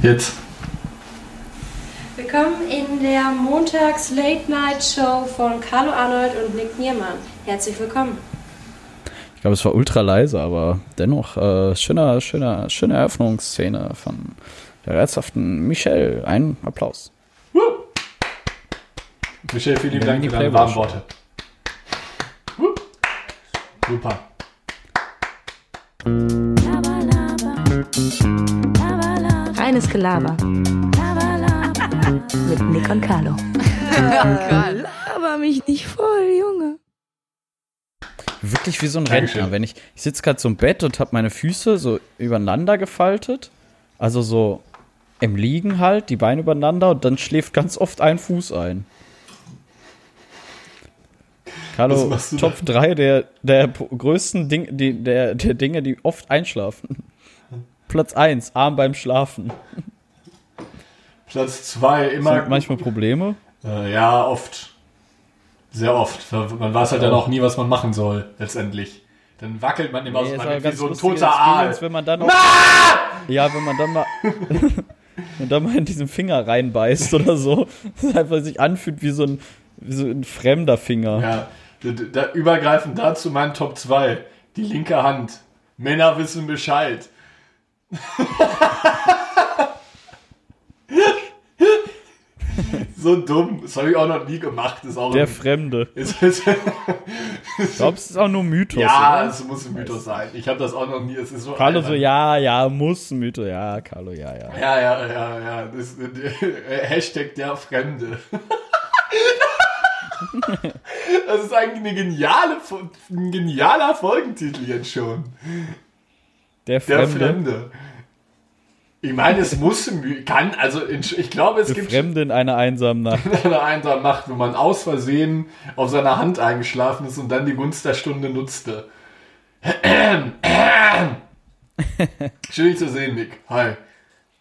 Jetzt. Willkommen in der Montags-Late-Night-Show von Carlo Arnold und Nick Niermann. Herzlich willkommen. Ich glaube, es war ultra leise, aber dennoch äh, schöner, schöner, schöne Eröffnungsszene von der herzhaften Michelle. Ein Applaus. Woo! Michelle, vielen lieben Dank für deine warmen Worte. Woo! Super. Reines Gelaber. Mit Nick und Carlo. Laber mich nicht voll, Junge. Wirklich wie so ein. Rentner. Wenn ich, ich sitze gerade so im Bett und habe meine Füße so übereinander gefaltet. Also so im Liegen halt, die Beine übereinander und dann schläft ganz oft ein Fuß ein. Carlo, Top 3 der, der größten Ding, die, der, der Dinge, die oft einschlafen. Platz 1, Arm beim Schlafen. Platz zwei immer. Sind manchmal Probleme. Äh, ja, oft. Sehr oft. Man weiß halt dann auch nie, was man machen soll, letztendlich. Dann wackelt man immer Nee, so, man wie so ein toter Aal. Wenn man dann auch, Ja, wenn man dann mal wenn dann mal in diesen Finger reinbeißt oder so, es einfach sich anfühlt wie so ein wie so ein fremder Finger. Ja, da, da, übergreifend dazu mein Top 2. Die linke Hand. Männer wissen Bescheid. so dumm. Das habe ich auch noch nie gemacht. Ist auch Der ein, Fremde. ist, ist, Ich glaube, es ist auch nur Mythos. Ja, oder? es muss ein Mythos sein. Ich habe das auch noch nie. Es ist so Carlo so, ja, ja, muss ein Mythos. Ja, Carlo, ja, ja. Ja, ja, ja, ja. Das, äh, Hashtag der Fremde. Das ist eigentlich eine geniale, ein genialer Folgentitel jetzt schon. Der Der Fremde. Fremde. Ich meine, es muss, kann, also in, ich glaube, es Der gibt Fremde in einer einsamen Nacht. eine einsamen Nacht, wo man aus Versehen auf seiner Hand eingeschlafen ist und dann die Gunst der Stunde nutzte. Schön dich zu sehen, Nick. Hi.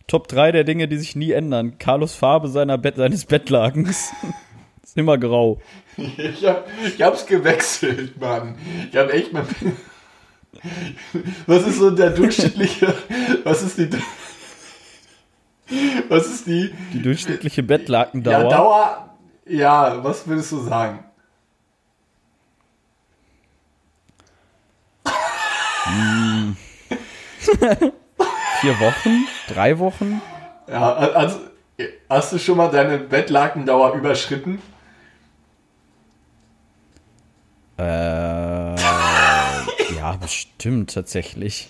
Top 3 der Dinge, die sich nie ändern. Carlos Farbe seiner Bett, seines Bettlagens. ist immer grau. Ich, hab, ich hab's gewechselt, Mann. Ich hab echt mal. Was ist so der durchschnittliche. Was ist die. Was ist die. Die durchschnittliche Bettlakendauer. Ja, Dauer. Ja, was würdest du sagen? Vier Wochen? Drei Wochen? Ja, also. Hast du schon mal deine Bettlakendauer überschritten? Äh, bestimmt tatsächlich.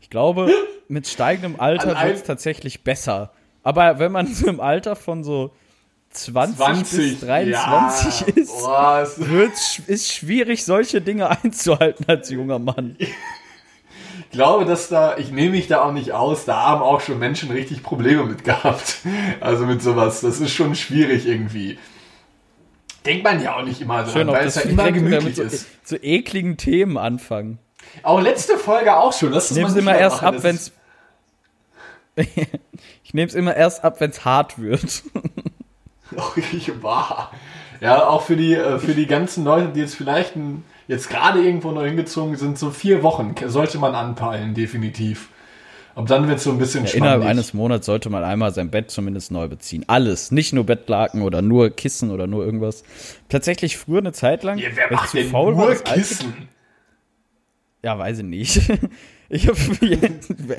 ich glaube, mit steigendem Alter wird es tatsächlich besser. Aber wenn man so im Alter von so 20, bis 23 ja. ist, es, wird's, ist schwierig, solche Dinge einzuhalten als junger Mann. ich glaube, dass da, ich nehme mich da auch nicht aus, da haben auch schon Menschen richtig Probleme mit gehabt. Also mit sowas. Das ist schon schwierig irgendwie. Denkt man ja auch nicht immer dran, Schön, weil es ja immer gemütlich so, ist. so ekligen Themen anfangen. Auch letzte Folge auch schon. Das Ich nehme mal es immer erst ab, wenn es. ich nehme es immer erst ab, wenn es hart wird. Ich war. Ja, auch für die, äh, für die ganzen Leute, die jetzt vielleicht jetzt gerade irgendwo neu hingezogen sind, so vier Wochen sollte man anpeilen, definitiv. Ab dann wird es so ein bisschen Innerhalb schwammig. eines Monats sollte man einmal sein Bett zumindest neu beziehen. Alles. Nicht nur Bettlaken oder nur Kissen oder nur irgendwas. Tatsächlich früher eine Zeit lang. Ja, wer macht zu denn faul war, nur alte- Kissen? Ja, weiß ich nicht. Ich habe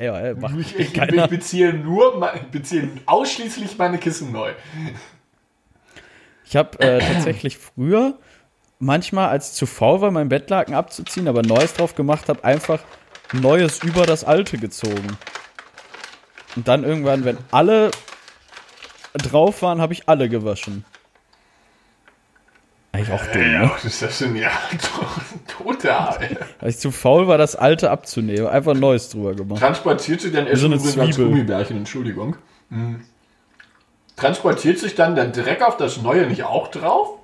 ja, ja, Ich, ich, ich beziehe nur, beziehe ausschließlich meine Kissen neu. Ich habe äh, tatsächlich früher manchmal, als zu faul war, mein Bettlaken abzuziehen, aber Neues drauf gemacht habe, einfach Neues über das Alte gezogen. Und dann irgendwann, wenn alle drauf waren, habe ich alle gewaschen. Eigentlich auch dumm, ne? Ja, das ist ja schon, ja, total. Weil ich zu faul war, das Alte abzunehmen. Einfach Neues drüber gemacht. Transportiert sich dann Wie so eine Zwiebel. Gummibärchen, Entschuldigung. Hm. Transportiert sich dann der Dreck auf das Neue nicht auch drauf?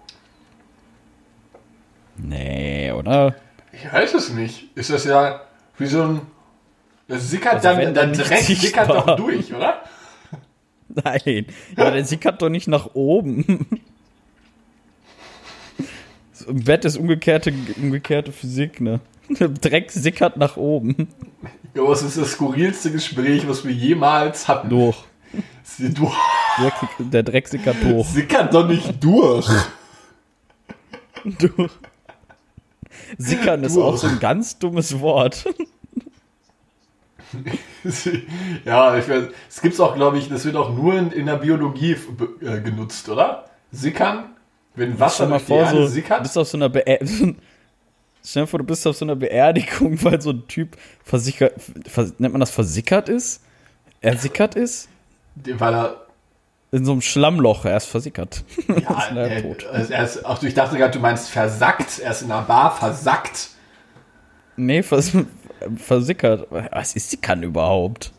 Nee, oder? Ich weiß es nicht. Ist das ja wie so ein. Das sickert Also dann, der dann Dreck sickert doch durch, oder? Nein. Ja, der sickert doch nicht nach oben. Im Bett ist umgekehrte, umgekehrte Physik, ne? Dreck sickert nach oben. Ja, aber es ist das skurrilste Gespräch, was wir jemals hatten. Durch. Sie- Du Der, der Dreck sickert durch. sickert doch nicht durch. durch. Sickern ist auch so ein ganz dummes Wort. ja, ich weiß, es gibt's auch, glaube ich, das wird auch nur in, in der Biologie äh, genutzt, oder? Sickern? Wenn Wasser mal vor, so, du sickert? bist auf so einer Stell dir vor, du bist auf so einer Beerdigung, weil so ein Typ versickert, vers nennt man das versickert ist? Er sickert ist? Weil er In so einem Schlammloch, er ist versickert. Ja, ist er äh, tot. also er ist, auch, ich dachte gerade, du meinst versackt. Er ist in einer Bar versackt. Nee, vers versickert. Was ist Sickern überhaupt?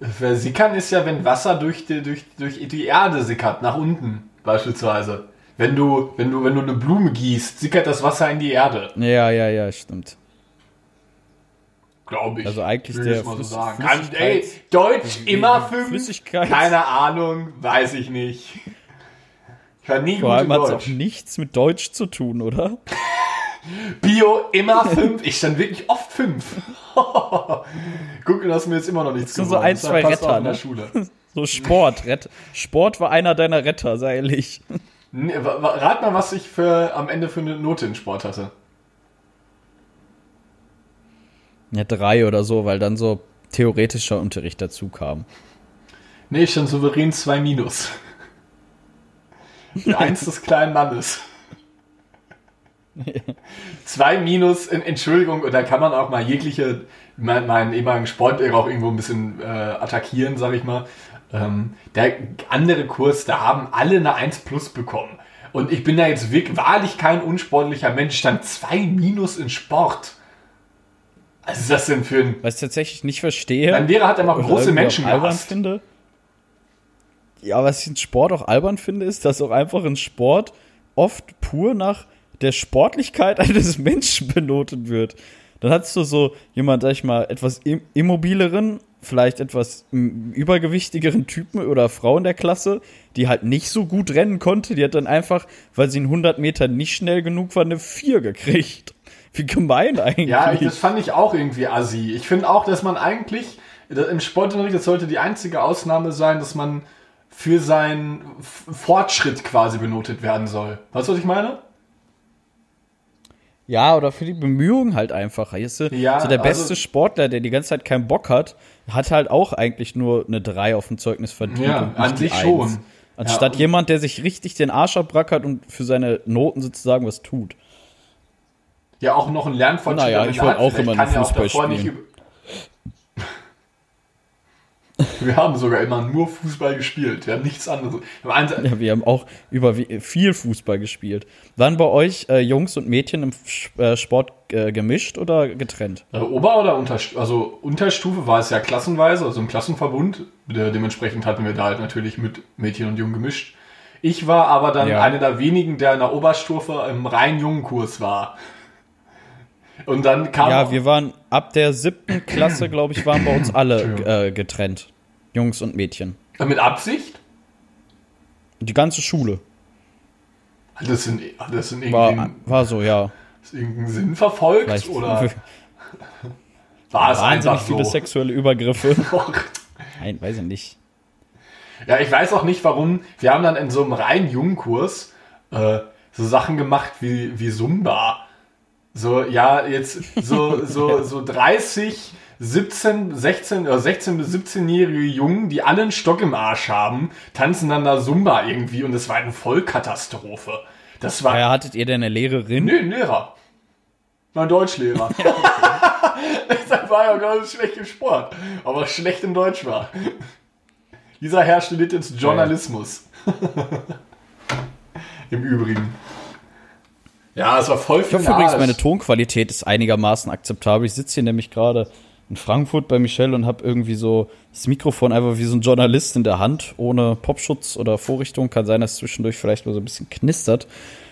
Versickern ist ja, wenn Wasser durch die, durch, durch die Erde sickert, nach unten beispielsweise. Wenn du, wenn, du, wenn du eine Blume gießt, sickert das Wasser in die Erde, Ja, ja, ja, stimmt. Glaube ich. Also eigentlich Will der so Flüss- sagen. Kann, ey, Deutsch immer fünf. Keine Ahnung, weiß ich nicht. Ich war nie Vor allem hat es auch nichts mit Deutsch zu tun, oder? Bio immer fünf. Ich stand wirklich oft fünf. Guck, das ist mir jetzt immer noch nichts so geworden. ein, Das zwei Retter, in der ne? Schule. So Sport. Rett Sport war einer deiner Retter, sei ehrlich. Nee, Rat mal, was ich für, am Ende für eine Note in Sport hatte. Ja, drei oder so, weil dann so theoretischer Unterricht dazu kam. Nee, stand souverän 2 minus. Eins des kleinen Mannes. Zwei minus, in, Entschuldigung, und da kann man auch mal jegliche, mein, meinen ehemaligen Sportlehrer auch irgendwo ein bisschen äh, attackieren, sag ich mal. Ähm, der andere Kurs, da haben alle eine 1 plus bekommen. Und ich bin da jetzt wirklich, wahrlich kein unsportlicher Mensch, stand 2 minus in Sport. Was ist das denn für ein. Was ich tatsächlich nicht verstehe. Mein Lehrer hat immer große Menschen auch albern gehasst. finde. Ja, was ich in Sport auch albern finde, ist, dass auch einfach in Sport oft pur nach der Sportlichkeit eines Menschen benotet wird. Dann hast du so jemand, sag ich mal, etwas im- immobileren, vielleicht etwas übergewichtigeren Typen oder Frau in der Klasse, die halt nicht so gut rennen konnte. Die hat dann einfach, weil sie in 100 Metern nicht schnell genug war, eine 4 gekriegt. Wie gemein eigentlich. Ja, das fand ich auch irgendwie assi. Ich finde auch, dass man eigentlich im Sportunterricht, das sollte die einzige Ausnahme sein, dass man für seinen Fortschritt quasi benotet werden soll. Weißt du, was ich meine? Ja, oder für die Bemühungen halt einfach. Weißt du? Ja, so der beste also- Sportler, der die ganze Zeit keinen Bock hat, hat halt auch eigentlich nur eine 3 auf dem Zeugnis verdient. Ja, an sich schon. Anstatt Ja. jemand, der sich richtig den Arsch abbrackert und für seine Noten sozusagen was tut. Ja, auch noch ein Lernfortschritt. Naja, ich wollte auch immer ja auch Fußball davor spielen. Wir haben sogar immer nur Fußball gespielt. Wir haben nichts anderes. Wir haben Ja, wir haben auch über viel Fußball gespielt. Waren bei euch äh, Jungs und Mädchen im Sch- äh, Sport äh, gemischt oder getrennt? Äh, Ober- oder Unterstufe? Also Unterstufe war es ja klassenweise, also im Klassenverbund. De dementsprechend hatten wir da halt natürlich mit Mädchen und Jungen gemischt. Ich war aber dann Ja. einer der wenigen, der in der Oberstufe im rein Jungenkurs war. Und dann kam Ja, wir waren ab der siebten Klasse, glaube ich, waren bei uns alle äh, getrennt. Jungs und Mädchen. mit Absicht. Die ganze Schule. Das sind, das sind irgendwie War, war so, ja. ist irgendein Sinn verfolgt Vielleicht oder war es wahnsinnig einfach viele so? sexuelle Übergriffe. Nein, weiß ich nicht. Ja, ich weiß auch nicht warum. Wir haben dann in so einem rein Jungenkurs äh, so Sachen gemacht wie, wie Zumba. So, ja, jetzt so, so, so 30, 17, 16 oder 16 bis 17-jährige Jungen, die alle einen Stock im Arsch haben, tanzen dann da Zumba irgendwie und es war eine Vollkatastrophe. Das war. Ja, hattet ihr denn eine Lehrerin? Nö, ein Lehrer. Mein Deutschlehrer. Deshalb war er auch ganz schlecht im Sport, aber schlecht in Deutsch war. Dieser Herr studiert jetzt Journalismus. Im Übrigen. Ja, es war voll Ich hoffe übrigens, meine Tonqualität ist einigermaßen akzeptabel. Ich sitze hier nämlich gerade in Frankfurt bei Michelle und habe irgendwie so das Mikrofon einfach wie so ein Journalist in der Hand, ohne Popschutz oder Vorrichtung. Kann sein, dass es zwischendurch vielleicht mal so ein bisschen knistert.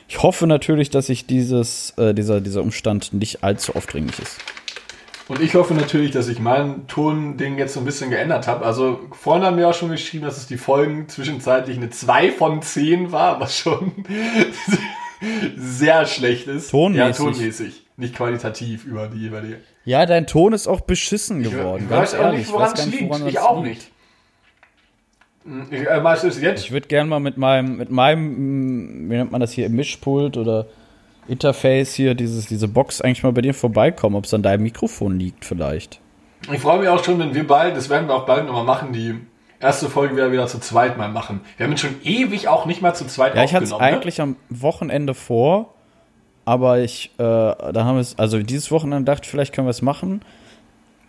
Ich hoffe natürlich, dass sich dieses, äh, dieser, dieser Umstand nicht allzu aufdringlich ist. Und ich hoffe natürlich, dass ich mein Tonding jetzt so ein bisschen geändert habe. Also vorhin haben wir auch schon geschrieben, dass es die Folgen zwischenzeitlich eine 2 von 10 war, was schon sehr schlecht ist. Tonmäßig. Ja, tonmäßig. nicht qualitativ über die, über die. Ja, dein Ton ist auch beschissen geworden. ich weiß auch nicht, woran es liegt. woran Ich auch liegt. nicht. Hm, Ich, äh, weißt du es jetzt? Ich würde gerne mal mit meinem, mit meinem, wie nennt man das hier, Mischpult oder Interface hier, dieses, diese Box eigentlich mal bei dir vorbeikommen, ob es an deinem Mikrofon liegt vielleicht. Ich freue mich auch schon, wenn wir bald, das werden wir auch bald nochmal machen, die erste Folge wieder wieder zu zweit mal machen. Wir haben jetzt schon ewig auch nicht mal zu zweit Ja, ich hatte es aufgenommen. ne? eigentlich am Wochenende vor, aber ich, äh, da haben wir es, also dieses Wochenende dachte ich, vielleicht können wir es machen,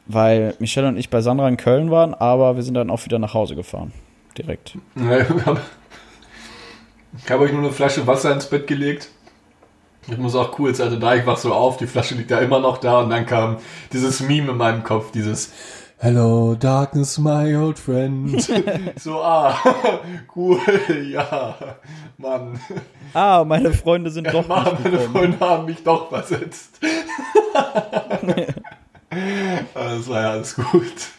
weil Michelle und ich bei Sandra in Köln waren, aber wir sind dann auch wieder nach Hause gefahren. Direkt. Ich habe hab euch nur eine Flasche Wasser ins Bett gelegt. Ich muss auch cool sein, also da ich wach so auf, die Flasche liegt da immer noch da und dann kam dieses Meme in meinem Kopf, dieses Hello Darkness, my old friend. so, ah, cool, ja, Mann. Ah, meine Freunde sind doch Mann, meine gekommen. Freunde haben mich doch versetzt. das war ja alles gut.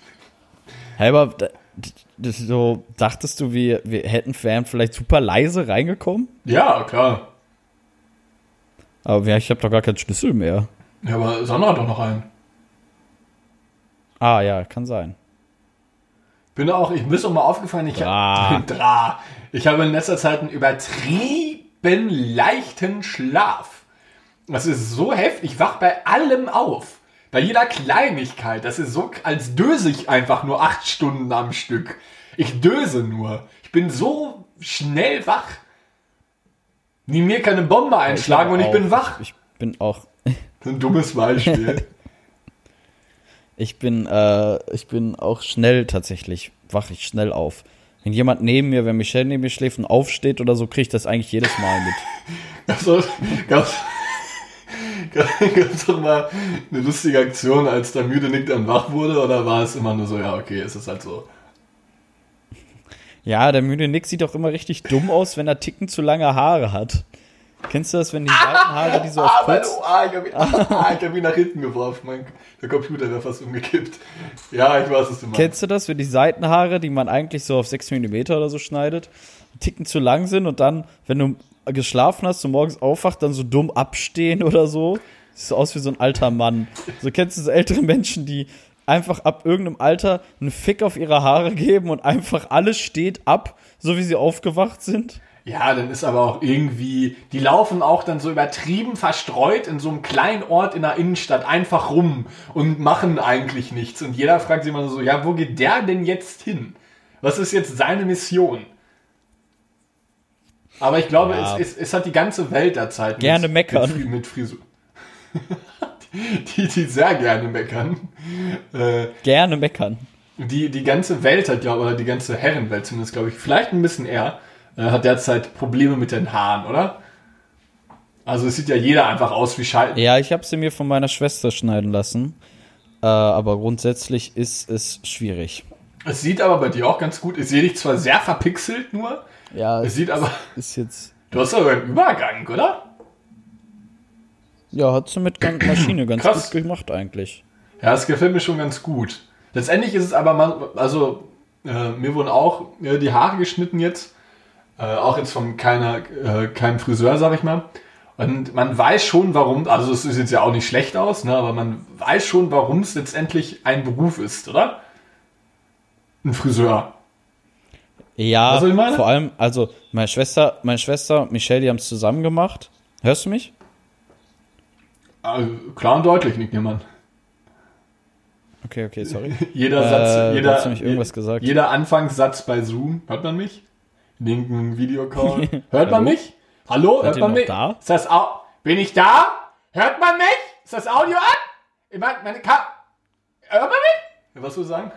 Hey, aber so, dachtest du, wir, wir hätten wären vielleicht super leise reingekommen? Ja, klar. Aber ja, ich habe doch gar keinen Schlüssel mehr. Ja, aber Sandra hat doch noch einen. Ah, ja, kann sein. Bin auch, ich ist auch mal aufgefallen, ich, Dra. Dra. ich habe in letzter Zeit einen übertrieben leichten Schlaf. Das ist so heftig, ich wach bei allem auf. Bei jeder Kleinigkeit. Das ist so, als döse ich einfach nur acht Stunden am Stück. Ich döse nur. Ich bin so schnell wach. Wie mir keine Bombe einschlagen und ich Auch. bin wach. Ich bin auch, Ein dummes Beispiel. ich bin, äh, ich bin auch schnell tatsächlich, wache ich schnell auf. Wenn jemand neben mir, wenn Michelle neben mir schläft und aufsteht oder so, kriege ich das eigentlich jedes Mal mit. Also, gab's, gab's doch mal eine lustige Aktion, als der müde Nick dann wach wurde, oder war es immer nur so, ja, okay, es ist halt so. Ja, der müde Nick sieht auch immer richtig dumm aus, wenn er ticken zu lange Haare hat. Kennst du das, wenn die Seitenhaare, die so auf Ah, mein, kurz... oh, ah, ich hab, ihn- ah, hab nach hinten geworfen, mein, der Computer wäre fast umgekippt. Ja, ich weiß, was du meinst. Kennst du das, wenn die Seitenhaare, die man eigentlich so auf 6 mm oder so schneidet, ticken zu lang sind und dann, wenn du geschlafen hast und morgens aufwacht, dann so dumm abstehen oder so? Sieht so aus wie so ein alter Mann. So kennst du so ältere Menschen, die einfach ab irgendeinem Alter einen Fick auf ihre Haare geben und einfach alles steht ab, so wie sie aufgewacht sind? Ja, dann ist aber auch irgendwie, die laufen auch dann so übertrieben verstreut in so einem kleinen Ort in der Innenstadt einfach rum und machen eigentlich nichts. Und jeder fragt sich immer so, ja, wo geht der denn jetzt hin? Was ist jetzt seine Mission? Aber ich glaube, Ja. es, es, es hat die ganze Welt derzeit mit, Gerne meckern. Mit, mit Frisur. die, die sehr gerne meckern. Äh, Gerne meckern. die, die ganze Welt hat, glaube oder die ganze Herrenwelt zumindest, glaube ich, vielleicht ein bisschen eher, äh, hat derzeit Probleme mit den Haaren, oder? Also es sieht ja jeder einfach aus wie Schalten. Ja, ich habe sie mir von meiner Schwester schneiden lassen. Äh, aber grundsätzlich ist es schwierig. Es sieht aber bei dir auch ganz gut. Ich sehe dich zwar sehr verpixelt nur, Ja, es sieht aber. ist jetzt. Du hast aber einen Übergang, oder? Ja, hat sie mit Maschine ganz Krass. gut gemacht eigentlich. Ja, es gefällt mir schon ganz gut. Letztendlich ist es aber, man, also äh, mir wurden auch äh, die Haare geschnitten jetzt. Äh, auch jetzt von keiner, äh, keinem Friseur, sag ich mal. Und man weiß schon, warum, also es sieht jetzt ja auch nicht schlecht aus, ne, aber man weiß schon, warum es letztendlich ein Beruf ist, oder? Ein Friseur. Ja, meine? vor allem, also meine Schwester, meine Schwester und Michelle, die haben es zusammen gemacht. Hörst du mich? Also, klar und deutlich, Nick Niemann. Okay, okay, sorry. Jeder Äh, Satz, du jeder, irgendwas gesagt. jeder Anfangssatz bei Zoom, hört man mich? Linken Videocall. Hört man mich? Hallo? Hört man mich? da? Ist das Au Bin ich da? Hört man mich? Ist das Audio an? Ich meine, meine Ka Hört man mich? Was du sagen?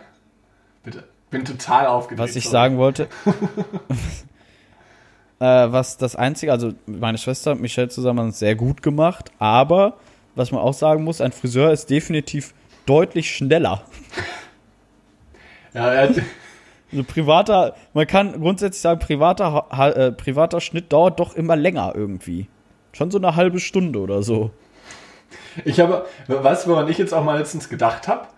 Bitte. Bin total aufgeregt. Was ich sagen wollte. äh, was das Einzige, also meine Schwester und Michelle zusammen haben es sehr gut gemacht, aber was man auch sagen muss, ein Friseur ist definitiv deutlich schneller. Ja, er hat, Also privater, man kann grundsätzlich sagen, privater, äh, privater Schnitt dauert doch immer länger irgendwie. Schon so eine halbe Stunde oder so. Ich habe, weißt du, woran ich jetzt auch mal letztens gedacht habe?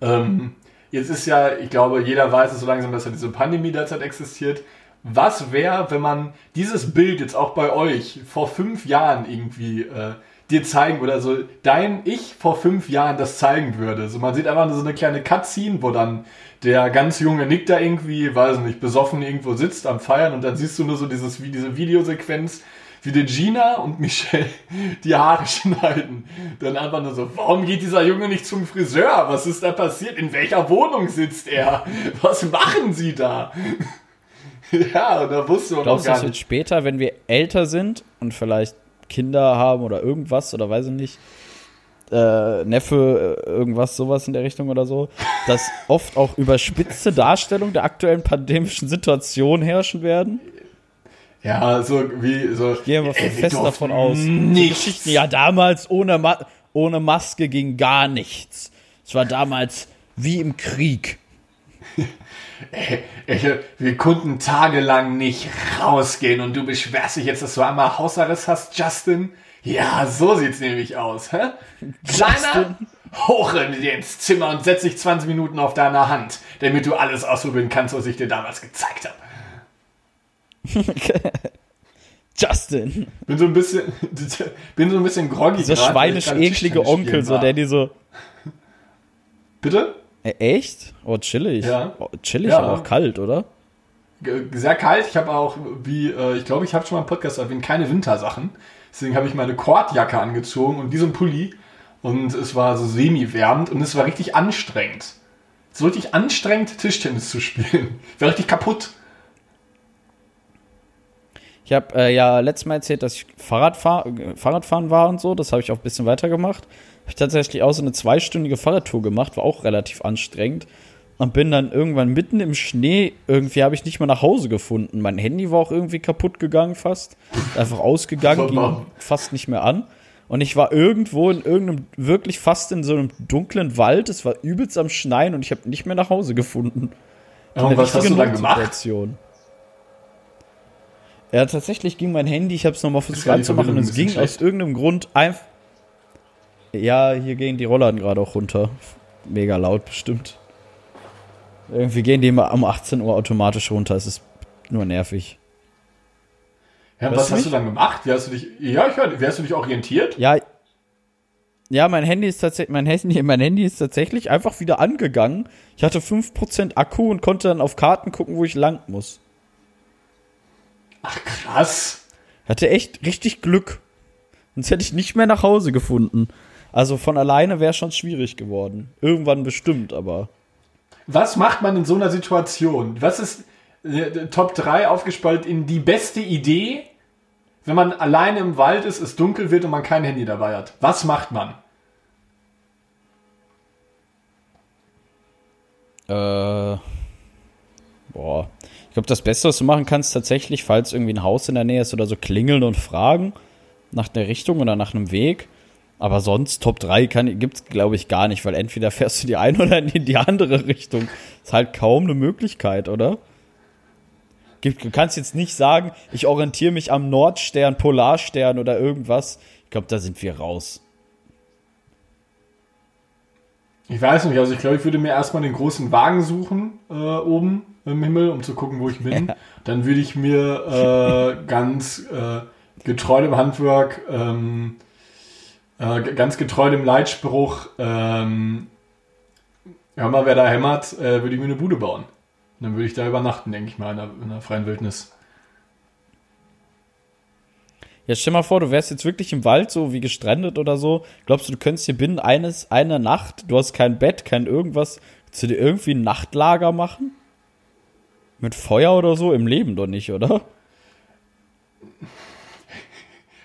Ähm, jetzt ist ja, ich glaube, jeder weiß es so langsam, dass ja diese Pandemie derzeit existiert. Was wäre, wenn man dieses Bild jetzt auch bei euch vor fünf Jahren irgendwie äh, dir zeigen oder so dein Ich vor fünf Jahren das zeigen würde. So, man sieht einfach nur so eine kleine Cutscene, wo dann der ganz junge Nick da irgendwie, weiß nicht, besoffen irgendwo sitzt am Feiern und dann siehst du nur so dieses, wie diese Videosequenz, wie die Gina und Michelle die Haare schneiden. Dann einfach nur so, warum geht dieser Junge nicht zum Friseur? Was ist da passiert? In welcher Wohnung sitzt er? Was machen sie da? ja, da wusste man Glaubst du, jetzt nicht. später, wenn wir älter sind und vielleicht Kinder haben oder irgendwas oder weiß ich nicht, äh, Neffe, äh, irgendwas, sowas in der Richtung oder so, dass oft auch überspitzte Darstellungen der aktuellen pandemischen Situation herrschen werden? Ja, so wie so. Gehen wir Ey, wir fest davon aus. Geschichten, ja, damals ohne, Ma ohne Maske ging gar nichts. Es war damals wie im Krieg. Ey, wir konnten tagelang nicht rausgehen und du beschwerst dich jetzt, dass du einmal Hausarrest hast, Justin? Ja, so sieht's nämlich aus, hä? Kleiner, hoch in dir ins Zimmer und setz dich 20 Minuten auf deiner Hand, damit du alles ausprobieren kannst, was ich dir damals gezeigt habe. Justin. Bin so ein bisschen, bin so ein bisschen groggy Dieser schweinisch eklige Onkel, so, der die so. Bitte? Echt? Oh, chillig. Ja. Oh, chillig, Ja. aber auch kalt, oder? Sehr kalt. Ich habe auch, wie, äh, ich glaube, ich habe schon mal im Podcast erwähnt, keine Wintersachen. Deswegen habe ich meine Kordjacke angezogen und diesen Pulli. Und es war so semi-wärmend und es war richtig anstrengend. So richtig anstrengend, Tischtennis zu spielen. Ich war richtig kaputt. Ich habe äh, ja letztes Mal erzählt, dass ich Fahrradfahr äh, Fahrradfahren war und so. Das habe ich auch ein bisschen weitergemacht. Habe ich tatsächlich auch so eine zweistündige Fahrradtour gemacht, war auch relativ anstrengend. Und bin dann irgendwann mitten im Schnee, irgendwie habe ich nicht mehr nach Hause gefunden. Mein Handy war auch irgendwie kaputt gegangen fast. Einfach ausgegangen, ging fast nicht mehr an. Und ich war irgendwo in irgendeinem, wirklich fast in so einem dunklen Wald. Es war übelst am Schneien und ich habe nicht mehr nach Hause gefunden. Ja, und was hast du dann gemacht? Notsituation. Ja, tatsächlich ging mein Handy, ich habe es nochmal versucht anzumachen und es ging bisschen aus irgendeinem Grund einfach. Ja, hier gehen die Rollladen gerade auch runter. Mega laut bestimmt. Irgendwie gehen die immer um 18 Uhr automatisch runter. Es ist nur nervig. Ja, was hast du dann gemacht? Wie hast du dich, ja, ich höre, wie hast du dich orientiert? Ja, ja, mein Handy ist tatsächlich, mein Handy, mein Handy ist tatsächlich einfach wieder angegangen. Ich hatte 5% Akku und konnte dann auf Karten gucken, wo ich lang muss. Ach, krass. Hatte echt richtig Glück. Sonst hätte ich nicht mehr nach Hause gefunden. Also von alleine wäre schon schwierig geworden. Irgendwann bestimmt, aber. Was macht man in so einer Situation? Was ist äh, Top 3 aufgespalten in die beste Idee, wenn man alleine im Wald ist, es dunkel wird und man kein Handy dabei hat? Was macht man? Äh. Boah. Ich glaube, das Beste, was du machen kannst, tatsächlich, falls irgendwie ein Haus in der Nähe ist oder so, klingeln und fragen nach der Richtung oder nach einem Weg. Aber sonst Top 3 gibt es, glaube ich, gar nicht, weil entweder fährst du die eine oder in die andere Richtung. Ist halt kaum eine Möglichkeit, oder? Du kannst jetzt nicht sagen, ich orientiere mich am Nordstern, Polarstern oder irgendwas. Ich glaube, da sind wir raus. Ich weiß nicht, also ich glaube, ich würde mir erstmal den großen Wagen suchen äh, oben im Himmel, um zu gucken, wo ich bin. Dann würde ich mir äh, ganz äh, getreu dem Handwerk, ähm, äh, ganz getreu dem Leitspruch, ähm, hör mal, wer da hämmert, äh, würde ich mir eine Bude bauen. Und dann würde ich da übernachten, denke ich mal, in der, in der freien Wildnis. Ja, stell mal vor, du wärst jetzt wirklich im Wald so wie gestrandet oder so. Glaubst du, du könntest dir binnen eines einer Nacht, du hast kein Bett, kein irgendwas, du dir irgendwie ein Nachtlager machen? Mit Feuer oder so? Im Leben doch nicht, oder?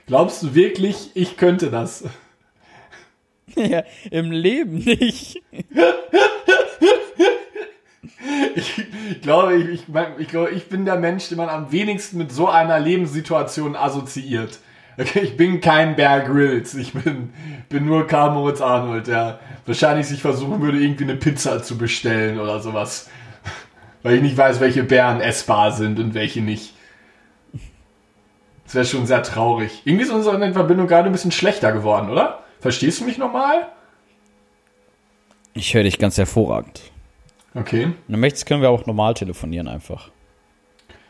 Glaubst du wirklich, ich könnte das? ja, im Leben nicht. Ich glaube, ich, ich, mein, ich glaube, ich bin der Mensch, den man am wenigsten mit so einer Lebenssituation assoziiert. Okay, ich bin kein Bear Grylls, ich bin, bin nur Karl Moritz Arnold, der wahrscheinlich sich versuchen würde, irgendwie eine Pizza zu bestellen oder sowas. Weil ich nicht weiß, welche Bären essbar sind und welche nicht. Das wäre schon sehr traurig. Irgendwie ist unsere Verbindung gerade ein bisschen schlechter geworden, oder? Verstehst du mich nochmal? Ich höre dich ganz hervorragend. Okay. Wenn du möchtest, können wir auch normal telefonieren einfach.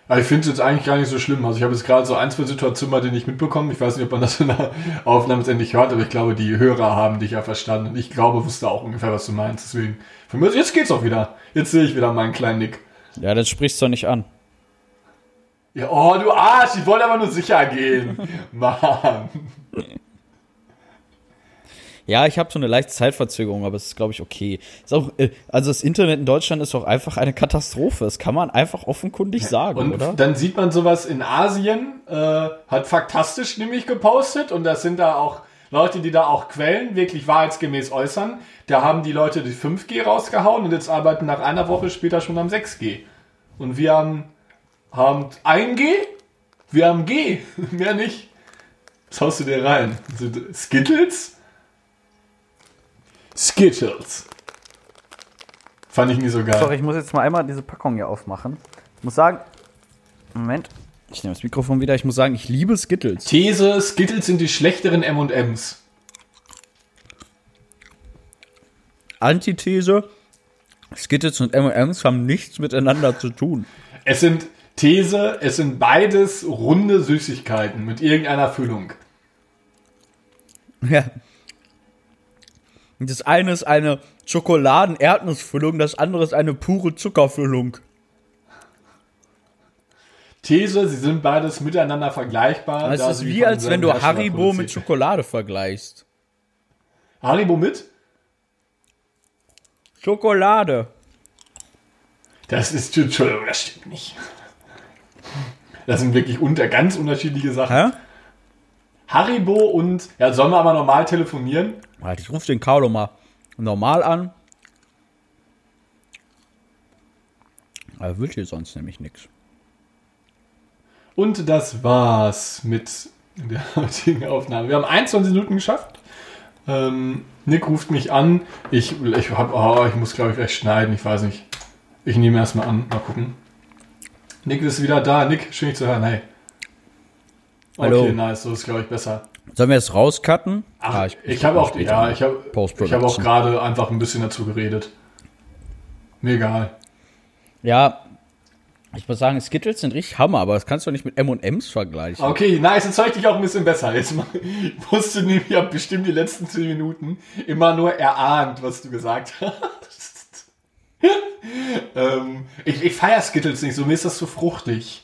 Aber ich finde es jetzt eigentlich gar nicht so schlimm. Also ich habe jetzt gerade so ein, zwei Situationen mal die nicht mitbekommen. Ich weiß nicht, ob man das in der Aufnahme letztendlich hört, aber ich glaube, die Hörer haben dich ja verstanden. Und ich glaube, wusste auch ungefähr, was du meinst. Deswegen, für mich, jetzt geht's auch wieder. Jetzt sehe ich wieder meinen kleinen Nick. Ja, das sprichst du doch nicht an. Ja, oh, du Arsch, ich wollte aber nur sicher gehen. Mann. Ja, ich habe so eine leichte Zeitverzögerung, aber es ist, glaube ich, okay. Ist auch, äh, also das Internet in Deutschland ist auch einfach eine Katastrophe. Das kann man einfach offenkundig sagen, Und oder? dann sieht man sowas in Asien, äh, hat Faktastisch nämlich gepostet und das sind da auch Leute, die da auch Quellen wirklich wahrheitsgemäß äußern. Da haben die Leute die 5G rausgehauen und jetzt arbeiten nach einer Woche später schon am 6G. Und wir haben, haben 1G, wir haben G, mehr nicht. Was haust du dir rein? Skittles? Skittles. Fand ich nie so geil. Sorry, ich muss jetzt mal einmal diese Packung hier aufmachen. Ich muss sagen, Moment. Ich nehme das Mikrofon wieder. Ich muss sagen, ich liebe Skittles. These, Skittles sind die schlechteren M&M's. Antithese, Skittles und M&M's haben nichts miteinander zu tun. Es sind These, es sind beides runde Süßigkeiten mit irgendeiner Füllung. Ja. Das eine ist eine Schokoladen-Erdnussfüllung, das andere ist eine pure Zuckerfüllung. These, sie sind beides miteinander vergleichbar. Es da ist wie, als wenn du Haribo mit. Schokolade vergleichst. Haribo mit? Schokolade. Das ist, Entschuldigung, das stimmt nicht. Das sind wirklich unter, ganz unterschiedliche Sachen. Hä? Haribo und, ja, sollen wir aber normal telefonieren? Warte, ich rufe den Carlo mal normal an. Er will hier sonst nämlich nichts. Und das war's mit der heutigen Aufnahme. Wir haben 21 Minuten geschafft. Ähm, Nick ruft mich an. Ich, ich, hab, oh, ich muss, glaube ich, gleich schneiden. Ich weiß nicht. Ich nehme erstmal an. Mal gucken. Nick ist wieder da. Nick, schön dich zu hören. Hey. Okay, Hallo. nice. So ist, glaube ich, besser. Sollen wir jetzt rauscutten? Ach, Ah, ich, habe auch, ja, ich habe ich hab auch gerade einfach ein bisschen dazu geredet. Mir egal. Ja, ich muss sagen, Skittles sind richtig Hammer, aber das kannst du nicht mit M&M's vergleichen. Okay, nice, jetzt ich dich auch ein bisschen besser. Jetzt mal, ich wusste nämlich, ich habe bestimmt die letzten 10 Minuten immer nur erahnt, was du gesagt hast. ähm, ich ich feiere Skittles nicht, so mir ist das zu fruchtig.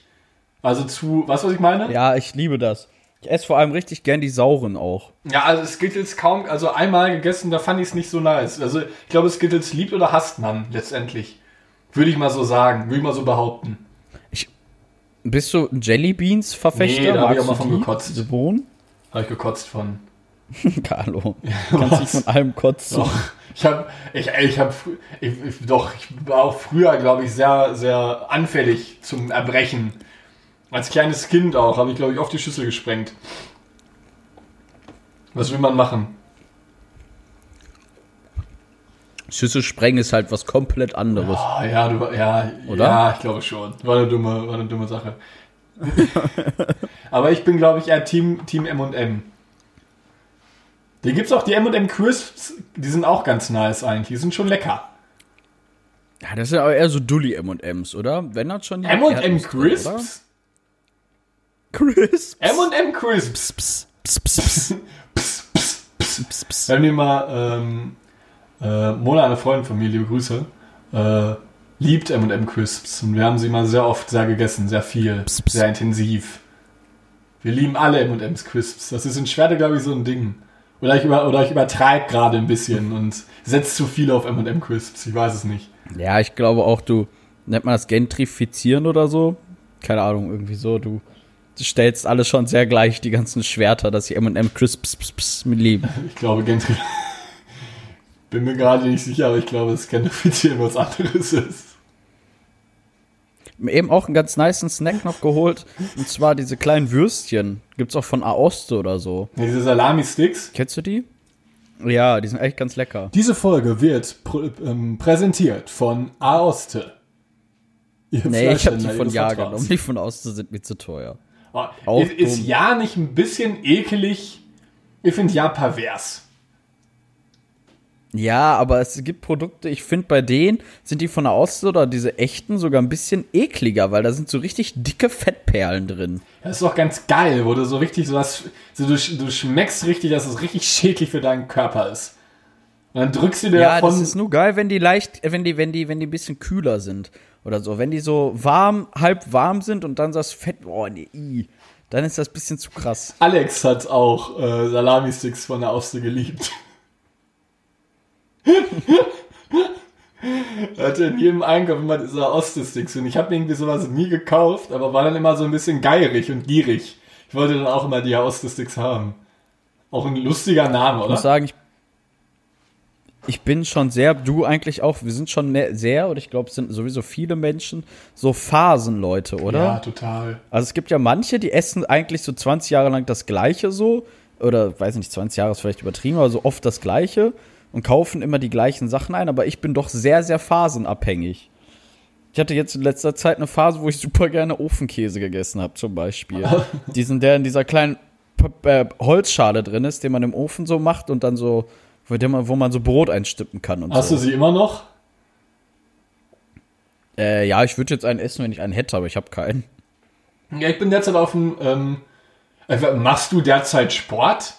Also zu, weißt du, was ich meine? Ja, ich liebe das. Ich esse vor allem richtig gern die sauren auch. Ja, also Skittles kaum, also einmal gegessen, da fand ich es nicht so nice. Also ich glaube, Skittles liebt oder hasst man letztendlich. Würde ich mal so sagen, würde ich mal so behaupten. Bist du ein Jelly Beans Verfechter? Nee, da hab ich auch mal du von gekotzt. Bohnen? Habe ich gekotzt von. Carlo. Kannst nicht von allem kotzen. Doch, ich habe, ich, ich habe, ich, ich, doch, ich war auch früher, glaube ich, sehr, sehr anfällig zum Erbrechen. Als kleines Kind auch, habe ich, glaube ich, oft die Schüssel gesprengt. Was will man machen? Schüssel sprengen ist halt was komplett anderes. Ah, ja, du, ja, Oder? ja, ich glaube schon. War eine dumme, war eine dumme Sache. Aber ich bin, glaube ich, eher Team, Team M&M. Hier gibt's auch die M&M Crisps, die sind auch ganz nice eigentlich, die sind schon lecker. Ja, das sind aber eher so Dully M&M's, oder? Wenn das schon die M&M? Crisps? Crisps. M&M Crisps. Pss, pss, pss, pss. Pss, pss, pss. Pss, pss. Wir haben hier mal, ähm, äh, Mona, eine Freundin von mir, liebe Grüße, äh, liebt M&M Crisps und wir haben sie mal sehr oft sehr gegessen, sehr viel, Pss, pss. sehr intensiv. Wir lieben alle M&M's Crisps. Das ist in Schwerte, glaube ich, so ein Ding. Oder ich, über, oder ich übertreibe gerade ein bisschen und setze zu viel auf M&M Crisps. Ich weiß es nicht. Ja, ich glaube auch, du, nennt man das Gentrifizieren oder so? Keine Ahnung, irgendwie so, du, stellst alles schon sehr gleich, die ganzen Schwerter, dass sie M&M Crisps lieben. Ich glaube, Gentry. Bin mir gerade nicht sicher, aber ich glaube, es kann offiziell was anderes ist. Eben auch einen ganz niceen Snack noch geholt, und zwar diese kleinen Würstchen. Gibt's auch von Aoste oder so. Ja, diese Salami-Sticks. Kennst du die? Ja, die sind echt ganz lecker. Diese Folge wird pr ähm, präsentiert von Aoste. Ihr Nee, ich habe die von Ja genommen. Die von Aoste sind mir zu teuer. Oh, ist, ist. Ja nicht ein bisschen ekelig? Ich finde Ja pervers. Ja, aber es gibt Produkte, ich finde bei denen sind die von der Außen oder diese echten sogar ein bisschen ekliger, weil da sind so richtig dicke Fettperlen drin. Das ist doch ganz geil, wo du so richtig so was, so du, du schmeckst richtig, dass es richtig schädlich für deinen Körper ist. Und dann drückst du dir Ja, davon. das ist nur geil, wenn die leicht, wenn die, wenn die, wenn die ein bisschen kühler sind oder so. Wenn die so warm, halb warm sind und dann das Fett, oh nee, i, dann ist das ein bisschen zu krass. Alex hat auch äh, Salami-Sticks von der Auste geliebt. Hatte in jedem Einkauf immer diese Oste-Sticks und ich habe irgendwie sowas nie gekauft, aber war dann immer so ein bisschen geierig und gierig. Ich wollte dann auch immer die Oste-Sticks haben. Auch ein lustiger Name, Ich muss oder? sagen, ich, ich bin schon sehr, du eigentlich auch, wir sind schon ne- sehr, oder ich glaube, es sind sowieso viele Menschen, so Phasenleute, oder? Ja, total. Also es gibt ja manche, die essen eigentlich so 20 Jahre lang das Gleiche so, oder weiß nicht, 20 Jahre ist vielleicht übertrieben, aber so oft das Gleiche und kaufen immer die gleichen Sachen ein, aber ich bin doch sehr, sehr phasenabhängig. Ich hatte jetzt in letzter Zeit eine Phase, wo ich super gerne Ofenkäse gegessen habe, zum Beispiel. Diesen, der in dieser kleinen äh, Holzschale drin ist, den man im Ofen so macht und dann so, wo, der man, wo man so Brot einstippen kann und Hast so. du sie immer noch? Äh, ja, ich würde jetzt einen essen, wenn ich einen hätte, aber ich habe keinen. Ja, ich bin derzeit auf dem. Ähm, äh, machst du derzeit Sport?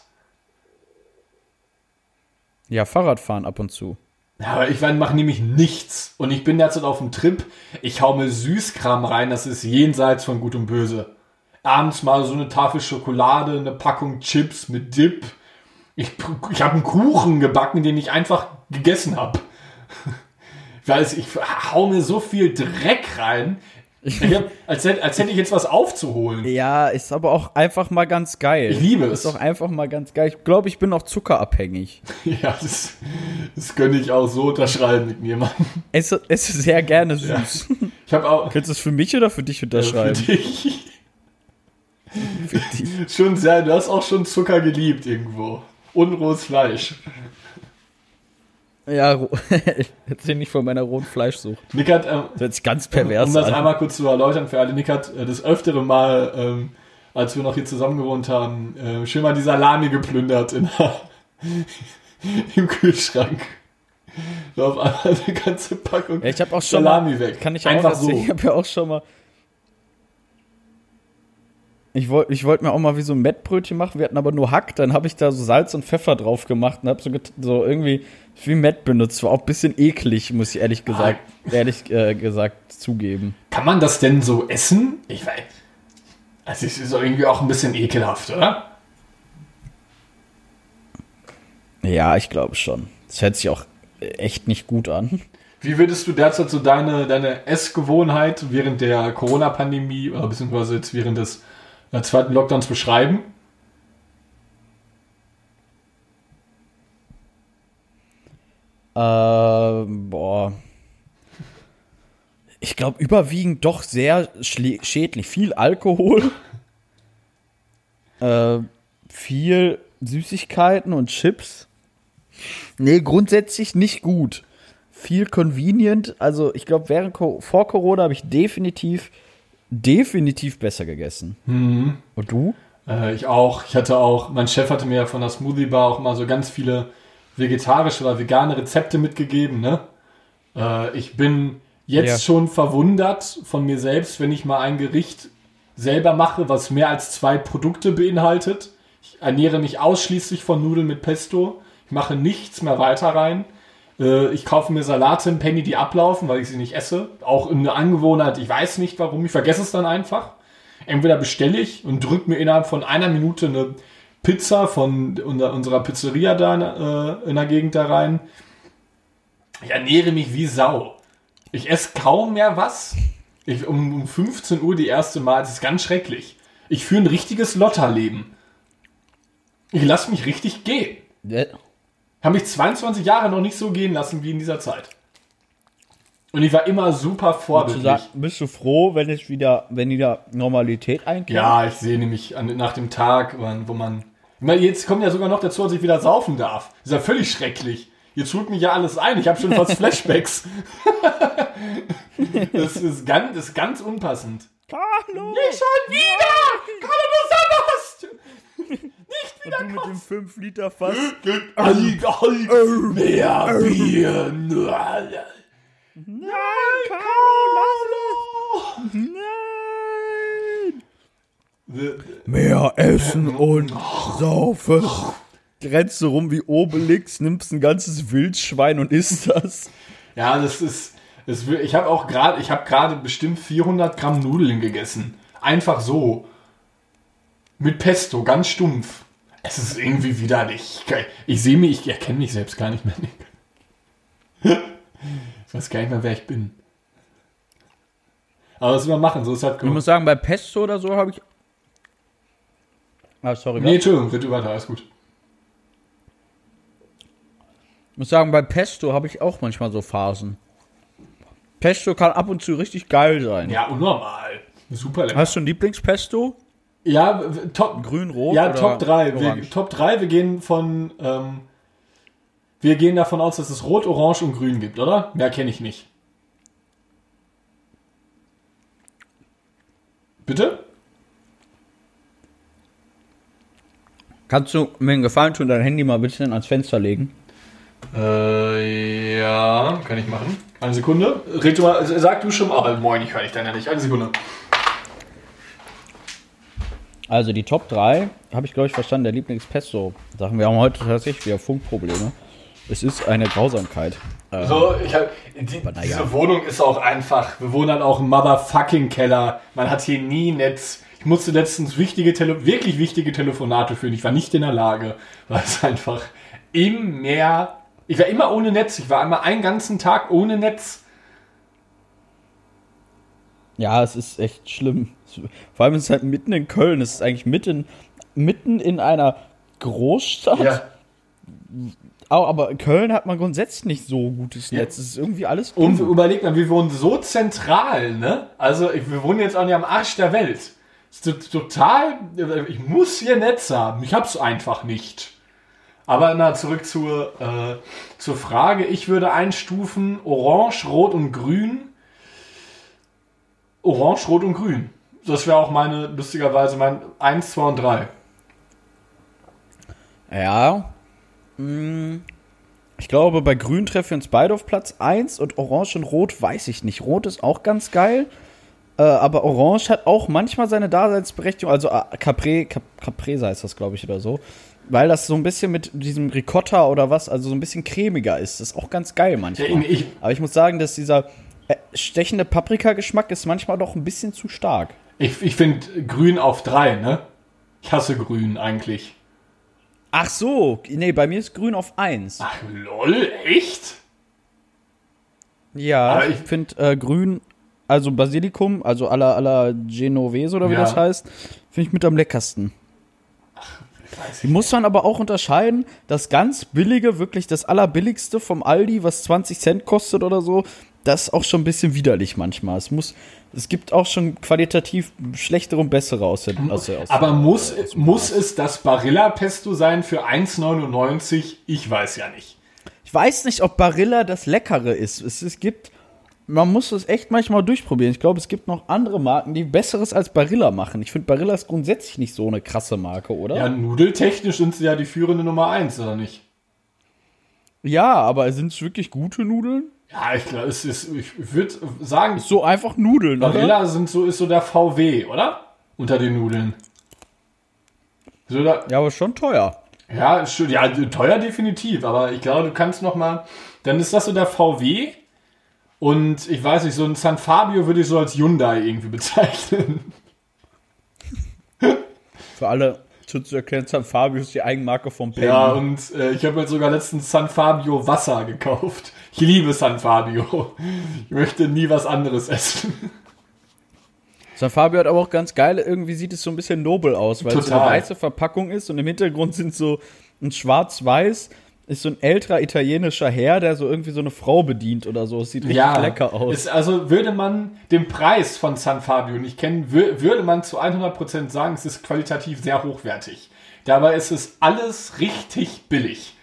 Ja, Fahrradfahren ab und zu. Ja, aber ich mache nämlich nichts. Und ich bin derzeit auf dem Trip. Ich hau mir Süßkram rein, das ist jenseits von Gut und Böse. Abends mal so eine Tafel Schokolade, eine Packung Chips mit Dip. Ich, ich habe einen Kuchen gebacken, den ich einfach gegessen habe. Weil ich hau mir so viel Dreck rein. Hab, als, hätte, als hätte ich jetzt was aufzuholen. Ja, ist aber auch einfach mal ganz geil. Ich liebe es. Ist auch einfach mal ganz geil. Ich glaube, ich bin auch zuckerabhängig. Ja, das, das könnte ich auch so unterschreiben mit mir, Mann. Esse, esse sehr gerne süß. Ich habe auch Könntest du es für mich oder für dich für unterschreiben? dich Für dich. schon sehr, du hast auch schon Zucker geliebt irgendwo. Unrohes Fleisch. Ja, erzähl nicht von meiner rohen Fleischsucht. Nick hat, ähm, Das sich ganz um pervers das einmal kurz zu erläutern für alle, Nick hat äh, das öftere Mal, ähm, als wir noch hier zusammen gewohnt haben, äh, schön mal die Salami geplündert in im Kühlschrank. So auf einmal eine ganze Packung Ja, ich habe auch schon Salami mal, weg. Kann ich auch Einfach erzählen. so. Ich habe ja auch schon mal. Ich wollte ich wollt mir auch mal wie so ein Mettbrötchen machen. Wir hatten aber nur Hack. Dann habe ich da so Salz und Pfeffer drauf gemacht und habe so, so irgendwie wie Mett benutzt. War auch ein bisschen eklig, muss ich ehrlich gesagt, ehrlich äh, gesagt zugeben. Kann man das denn so essen? Ich weiß. Also es ist irgendwie auch ein bisschen ekelhaft, oder? Ja, ich glaube schon. Das hört sich auch echt nicht gut an. Wie würdest du derzeit so deine, deine Essgewohnheit während der Corona-Pandemie oder beziehungsweise jetzt während des äh, zweiten Lockdowns beschreiben? Boah. Ich glaube, überwiegend doch sehr schädlich. Viel Alkohol. äh, viel Süßigkeiten und Chips. Nee, grundsätzlich nicht gut. Viel convenient. Also, ich glaube, während vor Corona habe ich definitiv, definitiv besser gegessen. Und du? Äh, ich auch. Ich hatte auch, mein Chef hatte mir ja von der Smoothie Bar auch mal so ganz viele vegetarische oder vegane Rezepte mitgegeben, ne? Äh, ich bin jetzt Ja. schon verwundert von mir selbst, wenn ich mal ein Gericht selber mache, was mehr als zwei Produkte beinhaltet. Ich ernähre mich ausschließlich von Nudeln mit Pesto. Ich mache nichts mehr weiter rein. Äh, Ich kaufe mir Salate im Penny, die ablaufen, weil ich sie nicht esse. Auch eine Angewohnheit, ich weiß nicht warum, ich vergesse es dann einfach. Entweder bestelle ich und drücke mir innerhalb von einer Minute eine Pizza von unser, unserer Pizzeria da äh, in der Gegend da rein. Ich ernähre mich wie Sau. Ich esse kaum mehr was. Ich, um, um 15 Uhr die erste Mal, das ist ganz schrecklich. Ich führe ein richtiges Lotterleben. Ich lasse mich richtig gehen. Habe mich 22 Jahre noch nicht so gehen lassen wie in dieser Zeit. Und ich war immer super du, vorbildlich. bist du froh, wenn es wieder, wenn wieder Normalität einkehrt? Ja, ich sehe nämlich an, nach dem Tag, wo man. Jetzt kommt ja sogar noch dazu, dass ich wieder saufen darf. ist ja völlig schrecklich. Jetzt holt mich ja alles ein. Ich habe schon fast Flashbacks. das ist ganz, das ist ganz unpassend. Carlo! Nicht schon wieder! Carlo, du Sabberst! Nicht wieder mit dem 5 Liter Fass. Mehr Bier. Nein, Carlo, Nein! Mehr essen und saufen. Rennst du rum wie Obelix, nimmst ein ganzes Wildschwein und isst das. Ja, das ist. Das, will- ich habe auch gerade, ich habe gerade bestimmt 400 Gramm Nudeln gegessen. Einfach so. Mit Pesto, ganz stumpf. Es ist irgendwie widerlich. Ich, ich sehe mich, ich erkenne mich selbst gar nicht mehr. Ich weiß gar nicht mehr, wer ich bin. Aber was wir machen, so ist halt Ich gut. muss sagen, bei Pesto oder so habe ich. Ah, sorry. Nee, Entschuldigung, bitte weiter, alles gut. Ich muss sagen, bei Pesto habe ich auch manchmal so Phasen. Pesto kann ab und zu richtig geil sein. Ja, unnormal. Super lecker. Hast du ein Lieblingspesto? Ja, top. Grün, rot Ja, Top 3. Wir? Top 3, wir gehen von. Ähm, wir gehen davon aus, dass es Rot, Orange und Grün gibt, oder? Mehr kenne ich nicht. Bitte? Kannst du mir einen Gefallen tun, dein Handy mal ein bisschen ans Fenster legen? Äh, ja, kann ich machen. Eine Sekunde. Red du mal, sag du schon mal. Moin, ich höre dich dann ja nicht. Eine Sekunde. Also die Top 3 habe ich, glaube ich, verstanden, der Lieblingspesto-Sachen. Wir haben heute tatsächlich wieder Funkprobleme. Es ist eine Grausamkeit. So, ich hab, die, na diese ja. Wohnung ist auch einfach. Wir wohnen dann auch im Motherfucking Keller. Man hat hier nie Netz. Ich musste letztens wichtige Tele wirklich wichtige Telefonate führen. Ich war nicht in der Lage, weil es einfach im Meer. Ich war immer ohne Netz. Ich war einmal einen ganzen Tag ohne Netz. Ja, es ist echt schlimm. Vor allem ist es halt mitten in Köln. Es ist eigentlich mitten, mitten in einer Großstadt. Au- Aber in Köln hat man grundsätzlich nicht so gutes Netz. Es ist irgendwie alles Und dumm. überlegt mal, wir wohnen so zentral, ne? Also wir wohnen jetzt auch nicht am Arsch der Welt. Es ist to- total, ich muss hier Netz haben. Ich hab's einfach nicht. Aber na, zurück zur, äh, zur Frage. Ich würde einstufen Orange, Rot und Grün. Orange, Rot und Grün. Das wäre auch meine, lustigerweise, mein 1, 2 und 3. Ja. Ich glaube, bei Grün treffen wir uns beide auf Platz 1 und Orange und Rot weiß ich nicht. Rot ist auch ganz geil. Äh, aber Orange hat auch manchmal seine Daseinsberechtigung. Also äh, Capre, Cap, Caprese heißt das, glaube ich, oder so. Weil das so ein bisschen mit diesem Ricotta oder was, also so ein bisschen cremiger ist. Das ist auch ganz geil manchmal. Ich, Aber ich muss sagen, dass dieser äh, stechende Paprika-Geschmack ist manchmal doch ein bisschen zu stark. ich, ich finde Grün auf 3, ne? Ich hasse Grün eigentlich. Ach so, nee, bei mir ist Grün auf 1. Ach, lol, echt? Ja, Aber ich ich- finde äh, grün, also Basilikum, also alla alla Genovese oder wie Ja. das heißt, finde ich mit am leckersten. Die muss man aber auch unterscheiden, das ganz billige, wirklich das allerbilligste vom Aldi, was 20 Cent kostet oder so, das ist auch schon ein bisschen widerlich manchmal. Es muss, es gibt auch schon qualitativ schlechtere und bessere aus der, aus der aus Aber muss, aus muss es das Barilla Pesto sein für 1,99? Ich weiß ja nicht. Ich weiß nicht, ob Barilla das Leckere ist. Es, es gibt, man muss es echt manchmal durchprobieren. Ich glaube, es gibt noch andere Marken, die Besseres als Barilla machen. Ich finde, Barilla ist grundsätzlich nicht so eine krasse Marke, oder? Ja, nudeltechnisch sind sie ja die führende Nummer 1, oder nicht? Ja, aber sind es wirklich gute Nudeln? Ja, ich glaube, es ist, ich würde sagen, So einfach Nudeln, oder? Barilla sind so, ist so der VW, oder? Unter den Nudeln. So da, Ja, aber schon teuer. ja, ist schon- ja, teuer definitiv, aber ich glaube, du kannst noch mal, dann ist das so der VW und ich weiß nicht, so ein San Fabio würde ich so als Hyundai irgendwie bezeichnen. Für alle zu erklären, San Fabio ist die Eigenmarke vom Penny. Ja, und äh, ich habe jetzt sogar letztens San Fabio Wasser gekauft. Ich liebe San Fabio. Ich möchte nie was anderes essen. San Fabio hat aber auch ganz geil, irgendwie sieht es so ein bisschen nobel aus, weil es so eine Total. weiße Verpackung ist und im Hintergrund sind so ein schwarz-weiß, ist so ein älterer italienischer Herr, der so irgendwie so eine Frau bedient oder so. Es sieht richtig lecker aus. Ist, also würde man den Preis von San Fabio nicht kennen, wür- würde man zu 100% sagen, es ist qualitativ sehr hochwertig. Dabei ist es alles richtig billig.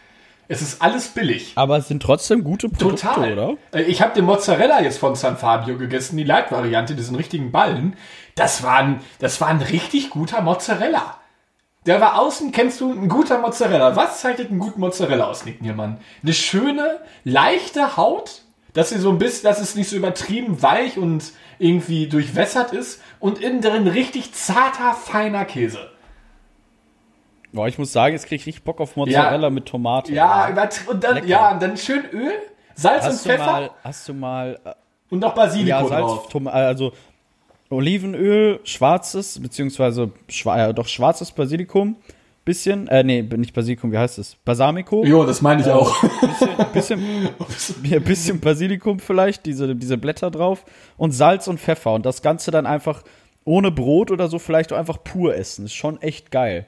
Es ist alles billig. Aber es sind trotzdem gute Produkte, Total. oder? Äh, Ich habe den Mozzarella jetzt von San Fabio gegessen, die Light-Variante, diesen richtigen Ballen. Das war ein, das war ein richtig guter Mozzarella. Der war außen, kennst du, ein guter Mozzarella. Was zeichnet einen guten Mozzarella aus, Nick Niermann? Eine schöne, leichte Haut, dass sie so ein bisschen, dass es nicht so übertrieben weich und irgendwie durchwässert ist und innen drin richtig zarter, feiner Käse. Boah, ich muss sagen, jetzt krieg ich richtig Bock auf Mozzarella Ja. mit Tomate. Ja, und dann, Lecker. ja, und dann schön Öl, Salz Hast und du Pfeffer mal, hast du mal, äh, und noch Basilikum ja, Salz, drauf. Tom, also Olivenöl, schwarzes, beziehungsweise schwa äh, doch schwarzes Basilikum, bisschen, äh, nee, nicht Basilikum, wie heißt es? Balsamico. Jo, das meine ich auch. bisschen, ein bisschen Basilikum vielleicht, diese, diese Blätter drauf und Salz und Pfeffer und das Ganze dann einfach ohne Brot oder so vielleicht auch einfach pur essen. Ist schon echt geil.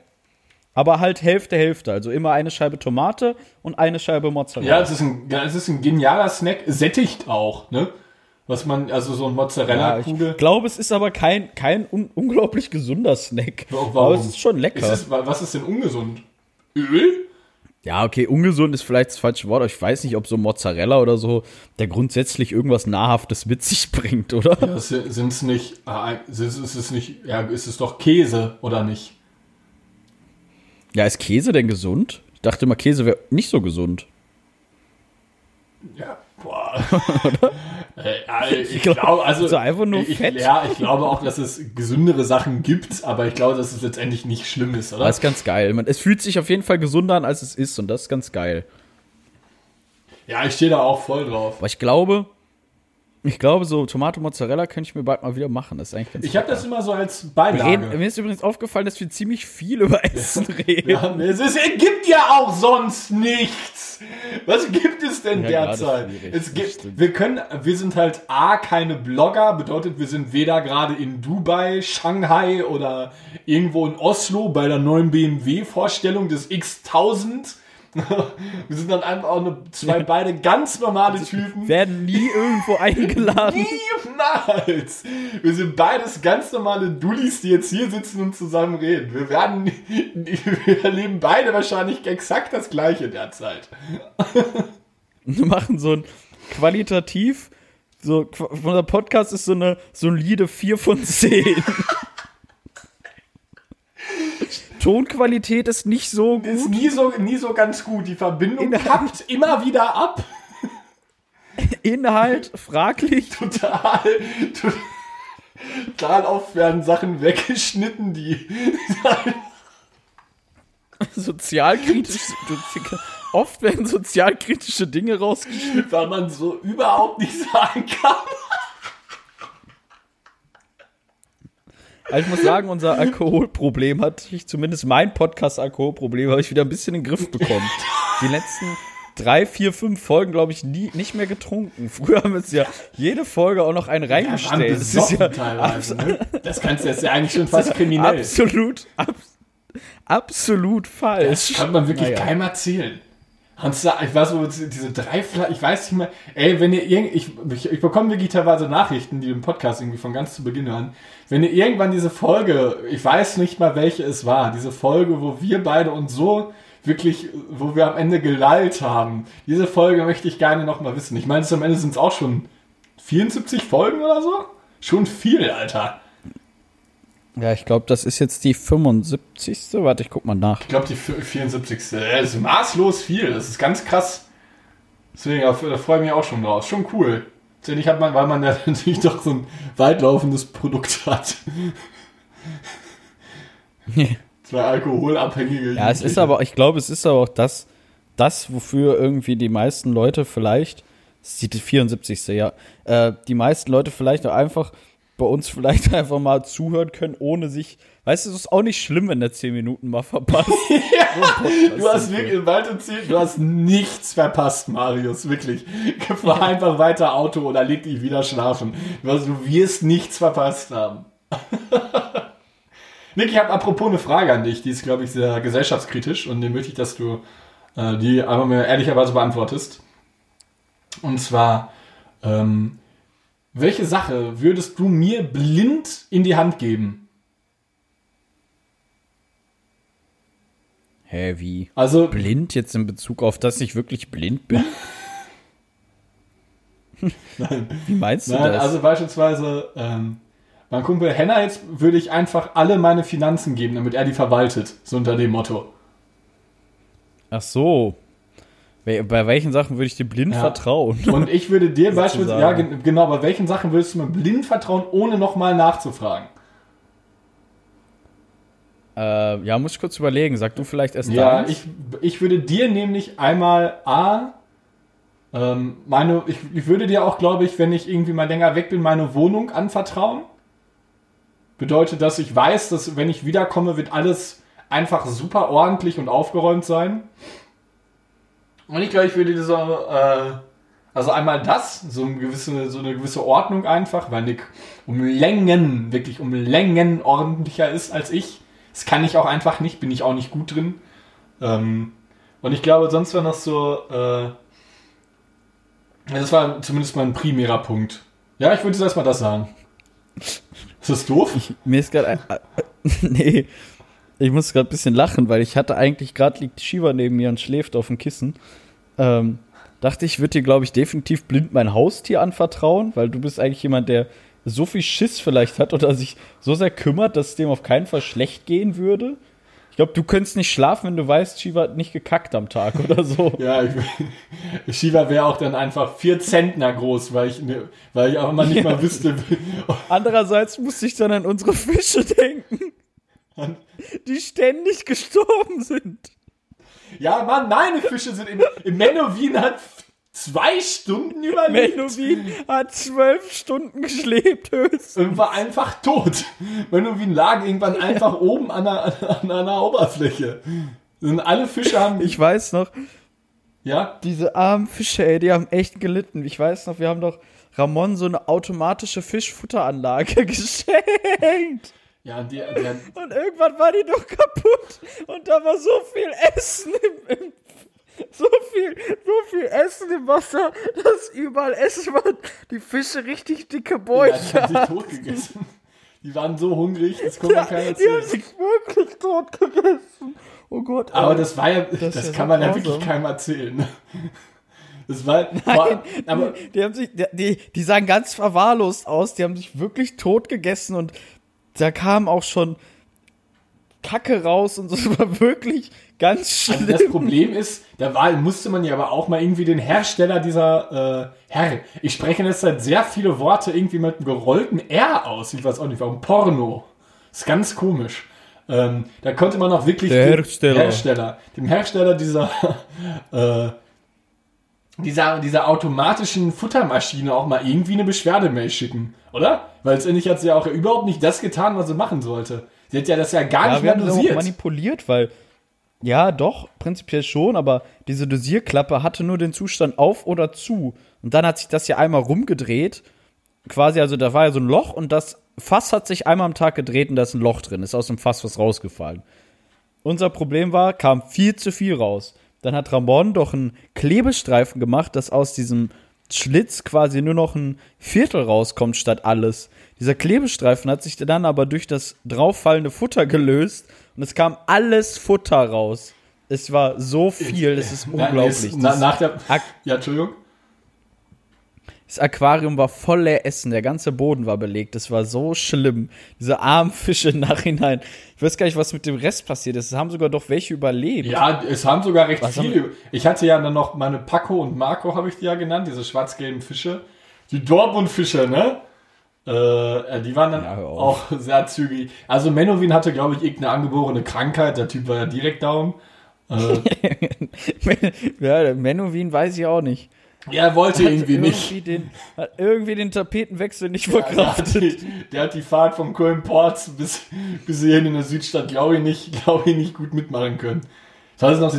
Aber halt Hälfte, Hälfte. Also immer eine Scheibe Tomate und eine Scheibe Mozzarella. Ja, es ist ein, ja, es ist ein genialer Snack, sättigt auch, ne? Was man, also so ein Ja, Mozzarella-Kugel. ich glaube, es ist aber kein, kein un unglaublich gesunder Snack. Warum? Aber es ist schon lecker. Ist es, was ist denn ungesund? Öl? Ja, okay, ungesund ist vielleicht das falsche Wort. aber Ich weiß nicht, ob so Mozzarella oder so, der grundsätzlich irgendwas Nahrhaftes mit sich bringt, oder? Das sind es nicht, äh, ist es nicht, ja, ist es doch Käse, oder nicht? Ja, ist Käse denn gesund? Ich dachte immer, Käse wäre nicht so gesund. Ja, boah. Äh, ja, ich glaub, glaube, also. also einfach nur ich, Fett. Ja, ich glaube auch, dass es gesündere Sachen gibt, aber ich glaube, dass es letztendlich nicht schlimm ist, oder? Das ist ganz geil. Man, es fühlt sich auf jeden Fall gesunder an, als es ist und das ist ganz geil. Ja, ich stehe da auch voll drauf. Aber ich glaube, ich glaube, so Tomate Mozzarella könnte ich mir bald mal wieder machen. Das ist eigentlich ganz Ich habe das immer so als Beilage. reden, Mir ist übrigens aufgefallen, dass wir ziemlich viel über Essen reden. Ja, es, ist, es gibt ja auch sonst nichts. Was gibt es denn Ja, derzeit? Es gibt, wir können, wir sind halt A, keine Blogger, bedeutet, wir sind weder gerade in Dubai, Shanghai oder irgendwo in Oslo bei der neuen BMW-Vorstellung des X1000. wir sind dann einfach auch eine, zwei beide ganz normale Typen. Werden nie irgendwo eingeladen. Niemals! Wir sind beides ganz normale Dullis, die jetzt hier sitzen und zusammen reden. Wir werden, wir erleben beide wahrscheinlich exakt das Gleiche derzeit. Wir machen so ein qualitativ, so, unser Podcast ist so eine solide 4 von 10. Tonqualität ist nicht so Ist gut. nie so, nie so ganz gut. Die Verbindung Inhalt. kappt immer wieder ab. Inhalt fraglich. Total, total oft werden Sachen weggeschnitten, die Sozialkritisch. Oft werden sozialkritische Dinge rausgeschnitten. weil man so überhaupt nicht sagen kann. Also ich muss sagen, unser Alkoholproblem hat sich, zumindest mein Podcast-Alkoholproblem, habe ich wieder ein bisschen in den Griff bekommen. Die letzten drei, vier, fünf Folgen, glaube ich, nie, nicht mehr getrunken. Früher haben wir uns ja jede Folge auch noch einen reingestellt. Das ist ja teilweise, ne? Das kannst du jetzt ja eigentlich schon fast kriminell. absolut, ab, absolut Das falsch. kann man wirklich Naja. keinem erzählen. Hans, ich weiß wo diese drei Flaschen, ich weiß nicht mehr, ey, wenn ihr irgend, ich, ich, ich bekomme wirklich teilweise Nachrichten, die den Podcast irgendwie von ganz zu Beginn hören. Wenn ihr irgendwann diese Folge, ich weiß nicht mal welche es war, diese Folge, wo wir beide uns so wirklich, wo wir am Ende gelallt haben, diese Folge möchte ich gerne nochmal wissen. Ich meine, es am Ende sind es auch schon 74 Folgen oder so? Schon viel, Alter. Ja, ich glaube, das ist jetzt die 75. Warte, ich guck mal nach. Ich glaube, die 74. Das ist maßlos viel. Das ist ganz krass. Deswegen, da freue ich mich auch schon drauf. Schon cool. Letztendlich hat man, weil man ja natürlich doch so ein weitlaufendes Produkt hat. Zwei alkoholabhängige. Ja, es ist aber, ich glaube, es ist aber auch das, das, wofür irgendwie die meisten Leute vielleicht, das ist die 74. ja, äh, die meisten Leute vielleicht auch einfach bei uns vielleicht einfach mal zuhören können, ohne sich, weißt du, es ist auch nicht schlimm, wenn der 10 Minuten mal verpasst. Du hast wirklich, bald erzählt, du hast nichts verpasst, Marius, wirklich. Fahr einfach weiter Auto oder leg dich wieder schlafen. Du, hast, du wirst nichts verpasst haben. Nick, ich habe apropos eine Frage an dich, die ist, glaube ich, sehr gesellschaftskritisch und die möchte ich, dass du äh, die einfach mir ehrlicherweise beantwortest. Und zwar, ähm, welche Sache würdest du mir blind in die Hand geben? Hä, wie? Also, Blind jetzt in Bezug auf, dass ich wirklich blind bin? Wie meinst du Nein, das? also beispielsweise, ähm, Mein Kumpel Henna jetzt würde ich einfach alle meine Finanzen geben, damit er die verwaltet. So unter dem Motto. Ach so. Bei welchen Sachen würde ich dir blind Ja. vertrauen? Und ich würde dir beispielsweise, ja, genau, bei welchen Sachen würdest du mir blind vertrauen, ohne nochmal nachzufragen? Äh, ja, muss ich kurz überlegen. Sag du vielleicht erst Ja, deins? ich, ich würde dir nämlich einmal A, ähm, meine, ich, ich würde dir auch, glaube ich, wenn ich irgendwie mal länger weg bin, meine Wohnung anvertrauen. Bedeutet, dass ich weiß, dass wenn ich wiederkomme, wird alles einfach super ordentlich und aufgeräumt sein. Und ich glaube, ich würde dir so, äh, also einmal das, so eine gewisse, so eine gewisse Ordnung einfach, weil Nick um Längen, wirklich um Längen ordentlicher ist als ich. Das kann ich auch einfach nicht, bin ich auch nicht gut drin. Ähm, und ich glaube, sonst war noch so, äh, das war zumindest mein primärer Punkt. Ja, ich würde jetzt erstmal das sagen. Ist das doof? Mir ist gerade. Nee. Ich muss gerade ein bisschen lachen, weil ich hatte eigentlich gerade liegt Shiva neben mir und schläft auf dem Kissen. Ähm, dachte ich, würde dir, glaube ich, definitiv blind mein Haustier anvertrauen, weil du bist eigentlich jemand, der so viel Schiss vielleicht hat oder sich so sehr kümmert, dass es dem auf keinen Fall schlecht gehen würde. Ich glaube, du könntest nicht schlafen, wenn du weißt, Shiva hat nicht gekackt am Tag oder so. Ja, ich, Shiva wäre auch dann einfach vier Zentner groß, weil ich, ne, weil ich auch immer nicht mal wüsste. Andererseits musste ich dann an unsere Fische denken, die ständig gestorben sind. Ja, Mann, meine Fische sind im, im Menowin hat zwei Stunden überlebt Menowin hat zwölf Stunden geschlebt höchstens. und war einfach tot. Menowin lag irgendwann einfach oben an einer, an einer Oberfläche. Und alle Fische haben. Ich weiß noch, ja, diese armen Fische, ey, die haben echt gelitten. Ich weiß noch, wir haben doch Ramon so eine automatische Fischfutteranlage geschenkt. ja, die, der, Und irgendwann war die doch kaputt. Und da war so viel Essen im, im so viel, so viel Essen im Wasser, dass überall Essen war. Die Fische richtig dicke ja, die Bäuche. haben sich tot gegessen. Die waren so hungrig, das konnte man keiner die haben erzählen. sich wirklich tot gegessen. Oh Gott. Aber ey. das war ja, das, ja kann so man ja wirklich keinem erzählen. ne? Das war, war aber die, die haben sich, die, die, die sahen ganz verwahrlost aus. Die haben sich wirklich tot gegessen und da kam auch schon Kacke raus und so. Das war wirklich ganz schlimm. Also das Problem ist, da war, musste man ja aber auch mal irgendwie den Hersteller dieser äh, Herr. Ich spreche jetzt seit sehr viele Worte irgendwie mit einem gerollten R aus. Ich weiß auch nicht, warum. Porno. ist ganz komisch. Ähm, da konnte man auch wirklich Der dem Hersteller. Hersteller, dem Hersteller dieser äh, dieser, dieser automatischen Futtermaschine auch mal irgendwie eine Beschwerdemail schicken, oder? Weil letztendlich hat sie ja auch überhaupt nicht das getan, was sie machen sollte. Sie hat ja das ja gar ja, nicht wir mehr haben dosiert. manipuliert, weil ja, doch, prinzipiell schon, aber diese Dosierklappe hatte nur den Zustand auf oder zu. Und dann hat sich das ja einmal rumgedreht. Quasi, also da war ja so ein Loch und das Fass hat sich einmal am Tag gedreht und da ist ein Loch drin. Ist aus dem Fass was rausgefallen. Unser Problem war, kam viel zu viel raus. Dann hat Ramon doch einen Klebestreifen gemacht, dass aus diesem Schlitz quasi nur noch ein Viertel rauskommt statt alles. Dieser Klebestreifen hat sich dann aber durch das drauffallende Futter gelöst und es kam alles Futter raus. Es war so viel, das ist unglaublich. na, nach der, ja, Entschuldigung. Das Aquarium war voller Essen, der ganze Boden war belegt. Das war so schlimm. Diese armen Fische im Nachhinein. Ich weiß gar nicht, was mit dem Rest passiert ist. Es haben sogar doch welche überlebt. Ja, es haben sogar recht Was viele. Ich hatte ja dann noch meine Paco und Marco, habe ich die ja genannt, diese schwarz-gelben Fische. Die Dortmund-Fische, ne? Äh, die waren dann Ja, auch sehr zügig. Also Menowin hatte, glaube ich, irgendeine angeborene Krankheit. Der Typ war ja direkt down. Äh, ja, Menowin weiß ich auch nicht. er wollte Hat irgendwie nicht. irgendwie Den, hat irgendwie den Tapetenwechsel nicht Der hat, verkraftet. die, der hat die Fahrt vom Köln-Ports bis, bis hierhin in der Südstadt, glaube ich, nicht, glaube ich, nicht gut mitmachen können. Ich weiß noch,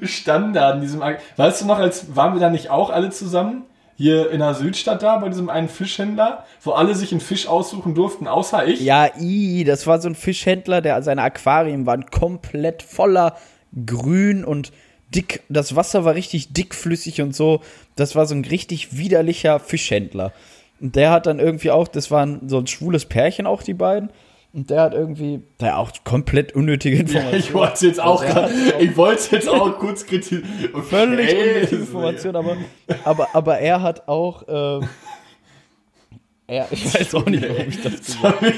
wir standen da an diesem, weißt du noch, als waren wir da nicht auch alle zusammen? Hier in der Südstadt da, bei diesem einen Fischhändler, wo alle sich einen Fisch aussuchen durften, außer ich. Ja, i, das war so ein Fischhändler, der seine Aquarien waren komplett voller Grün und dick. Das Wasser war richtig dickflüssig und so. Das war so ein richtig widerlicher Fischhändler. Und der hat dann irgendwie auch, das waren so ein schwules Pärchen auch, die beiden. Und der hat irgendwie, der auch komplett unnötige Ja, Informationen. ich wollte es jetzt auch, Also grad- ich wollte es jetzt auch kurz kritisieren. Völlig Okay. unnötige Information, aber, aber, aber er hat auch, äh, Er, ich weiß auch nicht, warum ich das gesagt habe.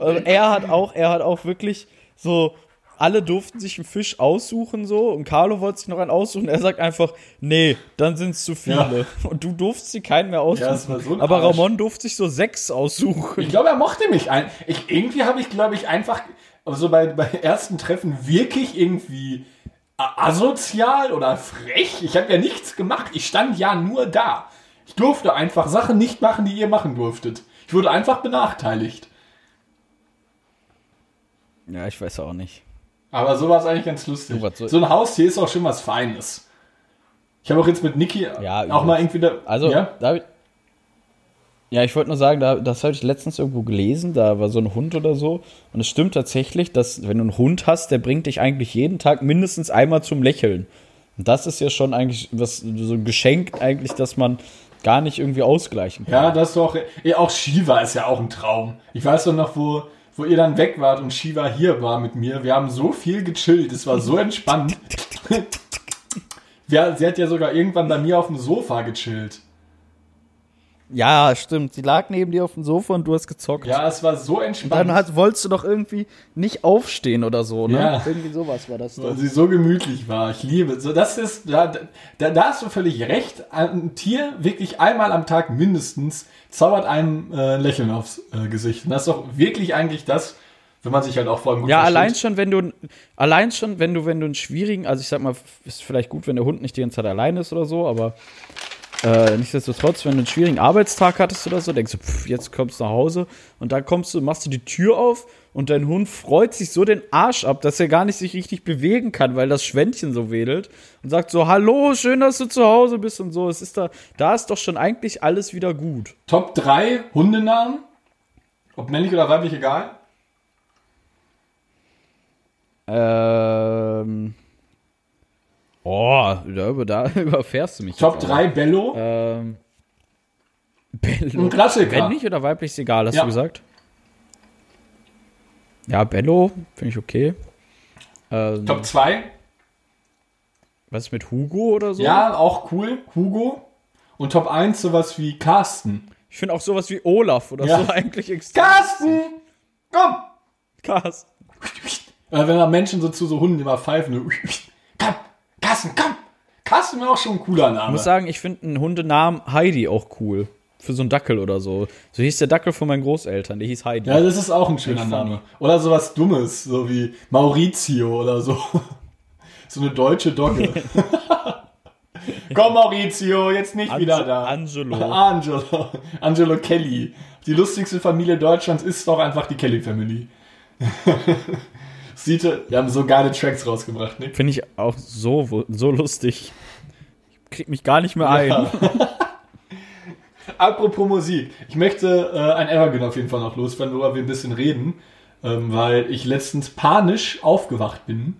Er hat auch, er hat auch wirklich so, alle durften sich einen Fisch aussuchen so und Carlo wollte sich noch einen aussuchen. Er sagt einfach, nee, dann sind es zu viele. Und du durftest sie keinen mehr aussuchen. Ja, das war so ein Aber Arsch. Ramon durfte sich so sechs aussuchen. Ich glaube, er mochte mich. Ein, ich, irgendwie habe ich, glaube ich, einfach so bei, bei ersten Treffen wirklich irgendwie asozial oder frech. Ich habe ja nichts gemacht. Ich stand ja nur da. Ich durfte einfach Sachen nicht machen, die ihr machen durftet. Ich wurde einfach benachteiligt. Ja, ich weiß auch nicht. Aber so war es eigentlich ganz lustig. Soll- So ein Haustier ist auch schon was Feines. Ich habe auch jetzt mit Niki Ja, auch mal irgendwie da, Also, ja? da ich, ja, ich wollte nur sagen, da, das habe ich letztens irgendwo gelesen, da war so ein Hund oder so. Und es stimmt tatsächlich, dass wenn du einen Hund hast, der bringt dich eigentlich jeden Tag mindestens einmal zum Lächeln. Und das ist ja schon eigentlich was, so ein Geschenk eigentlich, dass man gar nicht irgendwie ausgleichen kann. Ja, das ist doch. Ja, auch Shiva ist ja auch ein Traum. Ich weiß doch noch, wo, wo ihr dann weg wart und Shiva hier war mit mir. Wir haben so viel gechillt. Es war so entspannt. sie hat ja sogar irgendwann bei mir auf dem Sofa gechillt. Ja, stimmt. Sie lag neben dir auf dem Sofa und du hast gezockt. Ja, es war so Und entspannt. dann hat, wolltest du doch irgendwie nicht aufstehen oder so, ne? Ja. Irgendwie sowas war das weil sie so gemütlich war. Ich liebe. So, das ist, da, da, da hast du völlig recht. Ein Tier wirklich einmal am Tag mindestens zaubert einem äh, Lächeln aufs äh, Gesicht. Und das ist doch wirklich eigentlich das, wenn man sich halt auch vor allem gut Ja, versteht. allein schon, wenn du, allein schon, wenn du, wenn du einen schwierigen, also ich sag mal, ist vielleicht gut, wenn der Hund nicht die ganze Zeit allein ist oder so, aber äh, nichtsdestotrotz, wenn du einen schwierigen Arbeitstag hattest oder so, denkst du, pff, jetzt kommst du nach Hause und dann kommst du, machst du die Tür auf und dein Hund freut sich so den Arsch ab, dass er gar nicht sich richtig bewegen kann, weil das Schwänzchen so wedelt und sagt so, hallo, schön, dass du zu Hause bist und so. Es ist da, da ist doch schon eigentlich alles wieder gut. Top 3 Hundenamen. Ob männlich oder weiblich, egal. Ähm. Oh, da, da überfährst du mich. Top jetzt aber. 3 Bello. Ähm. Bello. Ein Klassiker. Männlich oder weiblich ist egal, hast Ja. du gesagt? Ja, Bello, finde ich okay. Ähm, Top 2. was ist mit Hugo oder so? Ja, auch cool. Hugo. Und Top 1 sowas wie Carsten. Ich finde auch sowas wie Olaf oder Ja. so eigentlich extrem. Carsten! Komm! Krass. Äh, wenn man Menschen so zu so Hunden immer pfeifen. Komm! Carsten, komm! Carsten wäre auch schon ein cooler Name. Ich muss sagen, ich finde einen Hundenamen Heidi auch cool. Für so einen Dackel oder so. So hieß der Dackel von meinen Großeltern, der hieß Heidi. ja, das ist auch ein schöner. Name. Oder sowas Dummes, so wie Maurizio oder so. So eine deutsche Dogge. Komm, Maurizio, jetzt nicht Ange- wieder da. Angelo. Angelo. Angelo Kelly. Die lustigste Familie Deutschlands ist doch einfach die Kelly Sieht, wir haben so geile Tracks rausgebracht, ne? Finde ich auch so, so lustig. Ich krieg mich gar nicht mehr ein. Ja. Apropos Musik. Ich möchte äh, ein Evergreen auf jeden Fall noch loswerden, worüber wir ein bisschen reden, ähm, weil ich letztens panisch aufgewacht bin.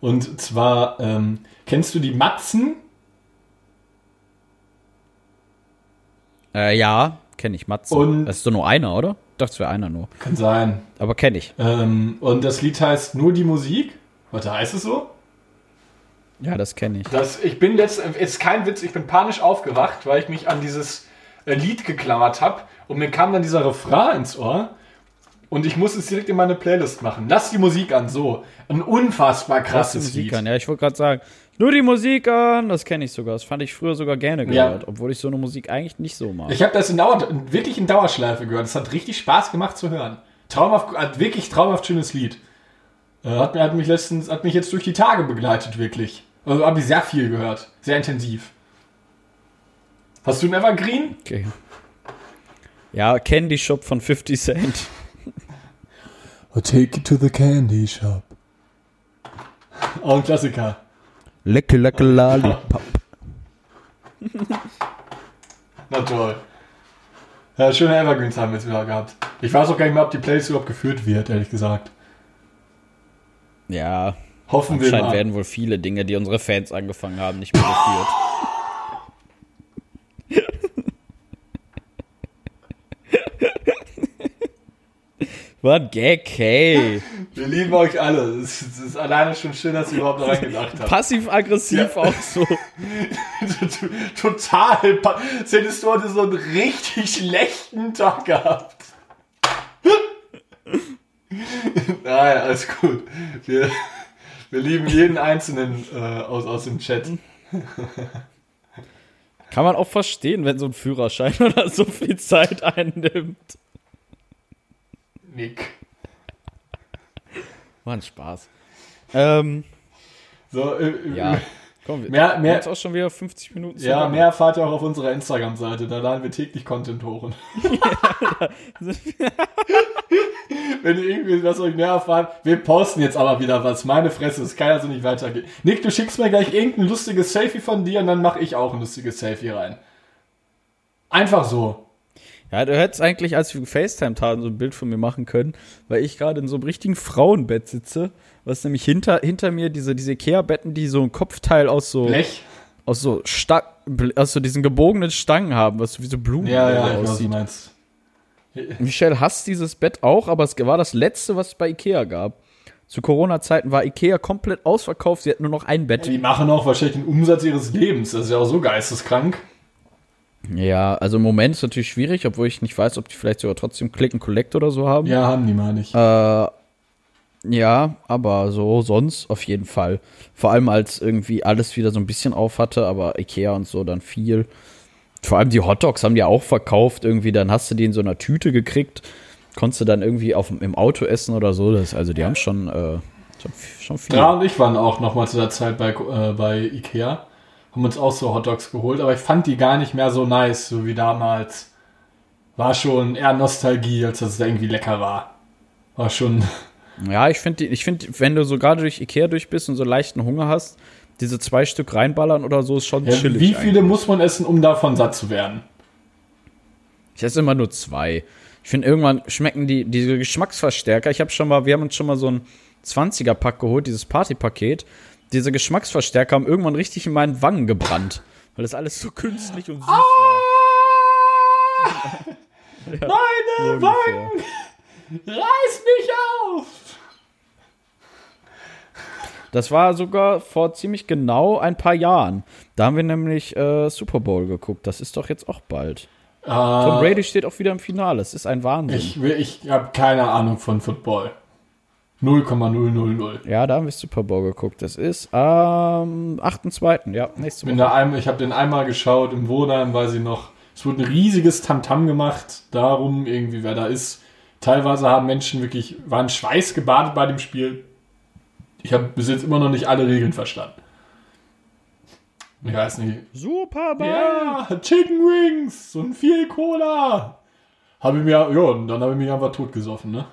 Und zwar, ähm, kennst du die Matzen? Äh, ja, kenne ich, Matze. Und- das ist doch nur einer, oder? Ich dachte, es wäre einer nur. Kann sein. Aber kenne ich. Ähm, und das Lied heißt Nur die Musik. Warte, heißt es so? Ja, das kenne ich. Das, ich bin jetzt, ist kein Witz, ich bin panisch aufgewacht, weil ich mich an dieses äh, Lied geklammert habe und mir kam dann dieser Refrain ins Ohr und ich muss es direkt in meine Playlist machen. Lass die Musik an, so. Ein unfassbar Lass die krasses Musik Lied. an. Ja, ich wollte gerade sagen, nur die Musik an, das kenne ich sogar. Das fand ich früher sogar gerne Ja. gehört, obwohl ich so eine Musik eigentlich nicht so mag. Ich habe das in Dauer, wirklich in Dauerschleife gehört. Es hat richtig Spaß gemacht zu hören. Traumhaft, hat wirklich traumhaft schönes Lied. Äh, hat, hat mich letztens, hat mich jetzt durch die Tage begleitet, wirklich. Also habe ich sehr viel gehört. Sehr intensiv. Hast du ein Evergreen? Okay. Ja, Candy Shop von 50 Cent. I'll take you to the candy shop. Auch ein Klassiker. Lecke, lecke, Lollipop. Na toll. Ja, schöne Evergreens haben wir jetzt wieder gehabt. Ich weiß auch gar nicht mehr, ob die Playlist überhaupt geführt wird, ehrlich gesagt. Ja, Hoffen wir anscheinend mal. werden wohl viele Dinge, die unsere Fans angefangen haben, nicht mehr geführt. War ein Gag, hey. Wir lieben euch alle. Es ist, es ist alleine schon schön, dass ihr überhaupt noch reingedacht habt. Passiv-aggressiv Ja. auch so. Total. pa- Hättest du heute so einen richtig schlechten Tag gehabt. Naja, alles gut. Wir, wir lieben jeden Einzelnen äh, aus, aus dem Chat. Kann man auch verstehen, wenn so ein Führerschein oder so viel Zeit einnimmt. Nick. War ein Spaß. Ähm, So, äh, äh, ja. Komm, wir Mehr- mehr- jetzt auch schon wieder 50 Minuten Ja, zusammen. mehr erfahrt ihr auch auf unserer Instagram-Seite. Da laden wir täglich Content hoch. Wenn ihr irgendwie was euch mehr erfahrt, wir posten jetzt aber wieder was. Meine Fresse, es kann ja so nicht weitergehen. Nick, du schickst mir gleich irgendein lustiges Selfie von dir und dann mache ich auch ein lustiges Selfie rein. Einfach so. Ja, du hättest eigentlich, als wir gefacetimed haben, so ein Bild von mir machen können, weil ich gerade in so einem richtigen Frauenbett sitze, was nämlich hinter, hinter mir diese, diese Ikea-Betten, die so ein Kopfteil aus so, Blech? aus so Sta aus so diesen gebogenen Stangen haben, was so wie so Blumen Ja, ja, so weiß, was du aussieht. meinst. Michelle hasst dieses Bett auch, aber es war das letzte, was es bei Ikea gab. Zu Corona-Zeiten war Ikea komplett ausverkauft, sie hatten nur noch ein Bett. Die machen auch wahrscheinlich den Umsatz ihres Lebens. Das ist ja auch so geisteskrank. Ja, also im Moment ist natürlich schwierig, obwohl ich nicht weiß, ob die vielleicht sogar trotzdem Click and Collect oder so haben. Ja, haben die mal nicht. Äh, ja, aber so sonst auf jeden Fall. Vor allem als irgendwie alles wieder so ein bisschen auf hatte, aber Ikea und so dann viel. Vor allem die Hotdogs haben die auch verkauft irgendwie, dann hast du die in so einer Tüte gekriegt, konntest du dann irgendwie auf, im Auto essen oder so. Das, also die haben schon, äh, schon, schon viel. Dra und ich waren auch noch mal zu der Zeit bei, äh, bei Ikea. Haben uns auch so Hotdogs geholt, aber ich fand die gar nicht mehr so nice, so wie damals. War schon eher Nostalgie, als dass es irgendwie lecker war. War schon. Ja, ich finde, ich find, wenn du so gerade durch Ikea durch bist und so leichten Hunger hast, diese zwei Stück reinballern oder so ist schon Ja, chillig. wie viele eigentlich. muss man essen, um davon satt zu werden? Ich esse immer nur zwei. Ich finde, irgendwann schmecken die, diese Geschmacksverstärker. Ich habe schon mal, wir haben uns schon mal so ein 20er-Pack geholt, dieses Partypaket. Diese Geschmacksverstärker haben irgendwann richtig in meinen Wangen gebrannt. Weil das alles so künstlich und süß war. Meine So. Wangen! Reiß mich auf! Das war sogar vor ziemlich genau ein paar Jahren. Da haben wir nämlich äh, Super Bowl geguckt. Das ist doch jetzt auch bald. Tom Äh, Brady steht auch wieder im Finale. Es ist ein Wahnsinn. ich ich habe keine Ahnung von Football. 0,000. ja, da haben wir Super Bowl geguckt. Das ist am 8.2. Ja, nächste Woche. einmal, ich habe den einmal geschaut im Wohnheim, weiß ich noch. Es wurde ein riesiges Tamtam gemacht, darum irgendwie, wer da ist. Teilweise haben Menschen wirklich, waren schweißgebadet bei dem Spiel. Ich habe bis jetzt immer noch nicht alle Regeln verstanden. Ich weiß nicht. Super Bowl! Ja, Chicken Wings und viel Cola. Habe ich mir, ja, und dann habe ich mich einfach totgesoffen, ne?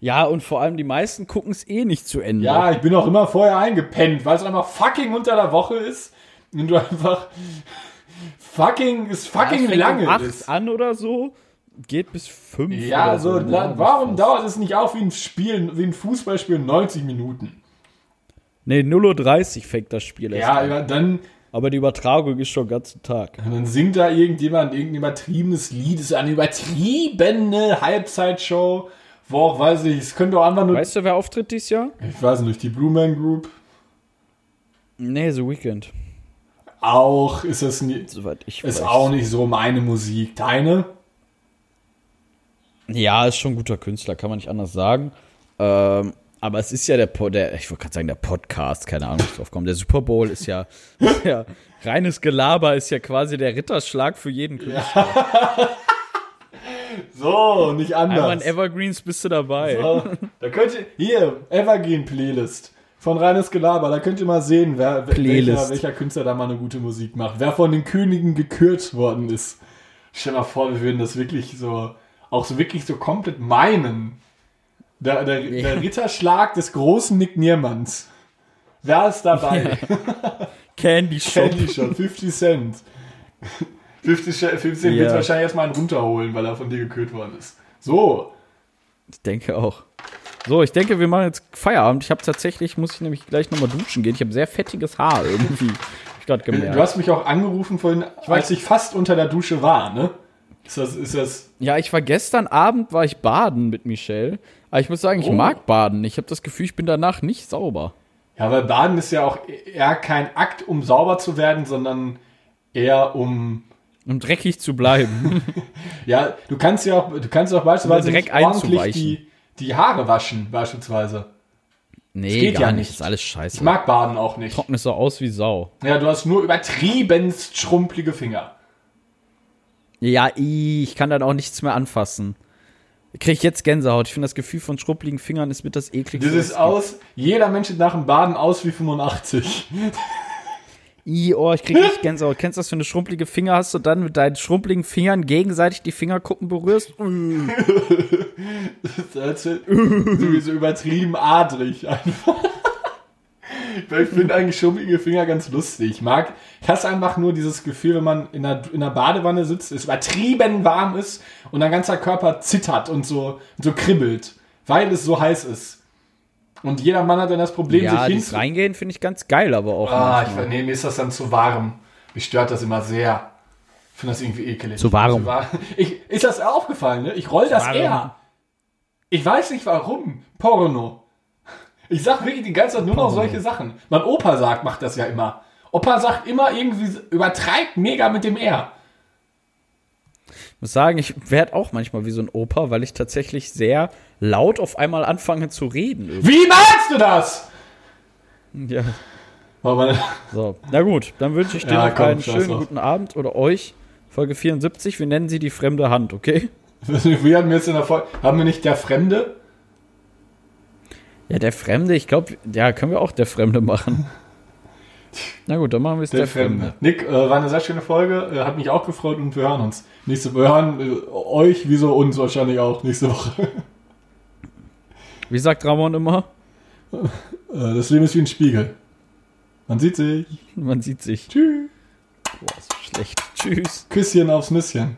Ja, und vor allem die meisten gucken es eh nicht zu Ende. Ja, ich bin auch immer vorher eingepennt, weil es einfach fucking unter der Woche ist und du einfach fucking, ist fucking fängt lange um 8 ist. an oder so, geht bis 5. Ja, oder so, ne? da, warum dauert es nicht auch wie ein Spiel, wie ein Fußballspiel 90 Minuten? Nee, 0.30 Uhr fängt das Spiel erst Ja, an. aber dann, Aber die Übertragung ist schon den ganzen Tag. dann singt da irgendjemand irgendein übertriebenes Lied, es ist eine übertriebene Halbzeitshow, wo auch, weiß ich, es könnte auch einfach nur, Weißt du, wer auftritt dieses Jahr? ich weiß nicht, die Blue Man Group, Nee, The Weeknd. auch, ist das nie, Soweit ich ist weiß. auch nicht so meine Musik. Deine? Ja, ist schon ein guter Künstler, kann man nicht anders sagen. Ähm, aber es ist ja der, Po- der ich wollte gerade sagen, der Podcast, keine Ahnung, ich drauf komme. Der Super Bowl ist ja, ist ja, reines Gelaber ist ja quasi der Ritterschlag für jeden Künstler. So, nicht anders. Einmal in Evergreens bist du dabei. So, da könnt ihr, hier, Evergreen Playlist von Reines Gelaber, da könnt ihr mal sehen, wer. Welcher, welcher Künstler da mal eine gute Musik macht. Wer von den Königen gekürt worden ist. Stell dir mal vor, wir würden das wirklich so, auch so wirklich so komplett meinen. Der, der, der Ritterschlag des großen Nick Niermanns. Wer ist dabei? Candy Shop. Candy Shop, 50 Cent. 50 Cent 50 Cent Ja. wird wahrscheinlich erstmal einen runterholen, weil er von dir gekürt worden ist. So, Ich denke auch. So, ich denke, wir machen jetzt Feierabend. Ich habe tatsächlich, muss ich nämlich gleich nochmal duschen gehen. Ich habe sehr fettiges Haar irgendwie. Ich gerade gemerkt. Du hast mich auch angerufen vorhin, als ich fast unter der Dusche war, ne? Ist das, ist das, Ja, ich war gestern Abend, war ich baden mit Michelle. Aber ich muss sagen, ich Oh. mag baden. Ich habe das Gefühl, ich bin danach nicht sauber. Ja, weil Baden ist ja auch eher kein Akt, um sauber zu werden, sondern eher um. Um dreckig zu bleiben. Ja, du kannst ja auch, du kannst auch beispielsweise Dreck ordentlich die, die Haare waschen, beispielsweise. nee, geht gar ja nicht. Ist alles scheiße. Ich mag Baden auch nicht. Trocknet so aus wie Sau. Ja, du hast nur übertriebenst schrumpelige Finger. Ja, ich kann dann auch nichts mehr anfassen. Krieg ich jetzt Gänsehaut. Ich finde das Gefühl von schrumpeligen Fingern ist mit das ekligste. Das ist aus, jeder Mensch sieht nach dem Baden aus wie 85. Ih, oh, ich krieg nicht Gänsehaut. Kennst du das, wenn du schrumpelige Finger hast und dann mit deinen schrumpeligen Fingern gegenseitig die Fingerkuppen berührst? Das ist sowieso übertrieben adrig einfach. Weil Ich finde eigentlich schummelige Finger ganz lustig. Ich mag, ich hasse einfach nur dieses Gefühl, wenn man in einer, in einer Badewanne sitzt, es übertrieben warm ist und dein ganzer Körper zittert und so, so kribbelt, weil es so heiß ist. Und jeder Mann hat dann das Problem, Ja, sich hinzu... Reingehen finde ich ganz geil, aber auch. Ah, ich, manchmal. nee, mir ist das dann zu warm. Mich stört das immer sehr. Ich finde das irgendwie ekelig. Zu warm. Ich, ist das aufgefallen, ne? Ich roll das warm. eher. Ich weiß nicht warum. Porno. Ich sag wirklich die ganze Zeit nur noch Porno. solche Sachen. Mein Opa sagt, macht das ja immer. Opa sagt immer irgendwie, übertreibt mega mit dem R. Ich muss sagen, ich werde auch manchmal wie so ein Opa, weil ich tatsächlich sehr laut auf einmal anfange zu reden. irgendwie. Wie meinst du das? Ja, so. Na gut, dann wünsche ich dir Ja, noch komm, einen schönen guten Abend oder euch. Folge 74, wir nennen sie die fremde Hand, okay? wir hatten jetzt in der Folge, haben wir nicht der Fremde? Ja, der Fremde, ich glaube, ja, können wir auch der Fremde machen. Na gut, dann machen wir es der, Der Fremde. Nick, äh, war eine sehr schöne Folge, äh, hat mich auch gefreut und wir hören uns. Nächste, wir hören äh, euch, wieso uns wahrscheinlich auch nächste Woche. Wie sagt Ramon immer? Äh, das Leben ist wie ein Spiegel. Man sieht sich. Man sieht sich. Tschüss. Boah, ist schlecht. Tschüss. Küsschen aufs Nüsschen.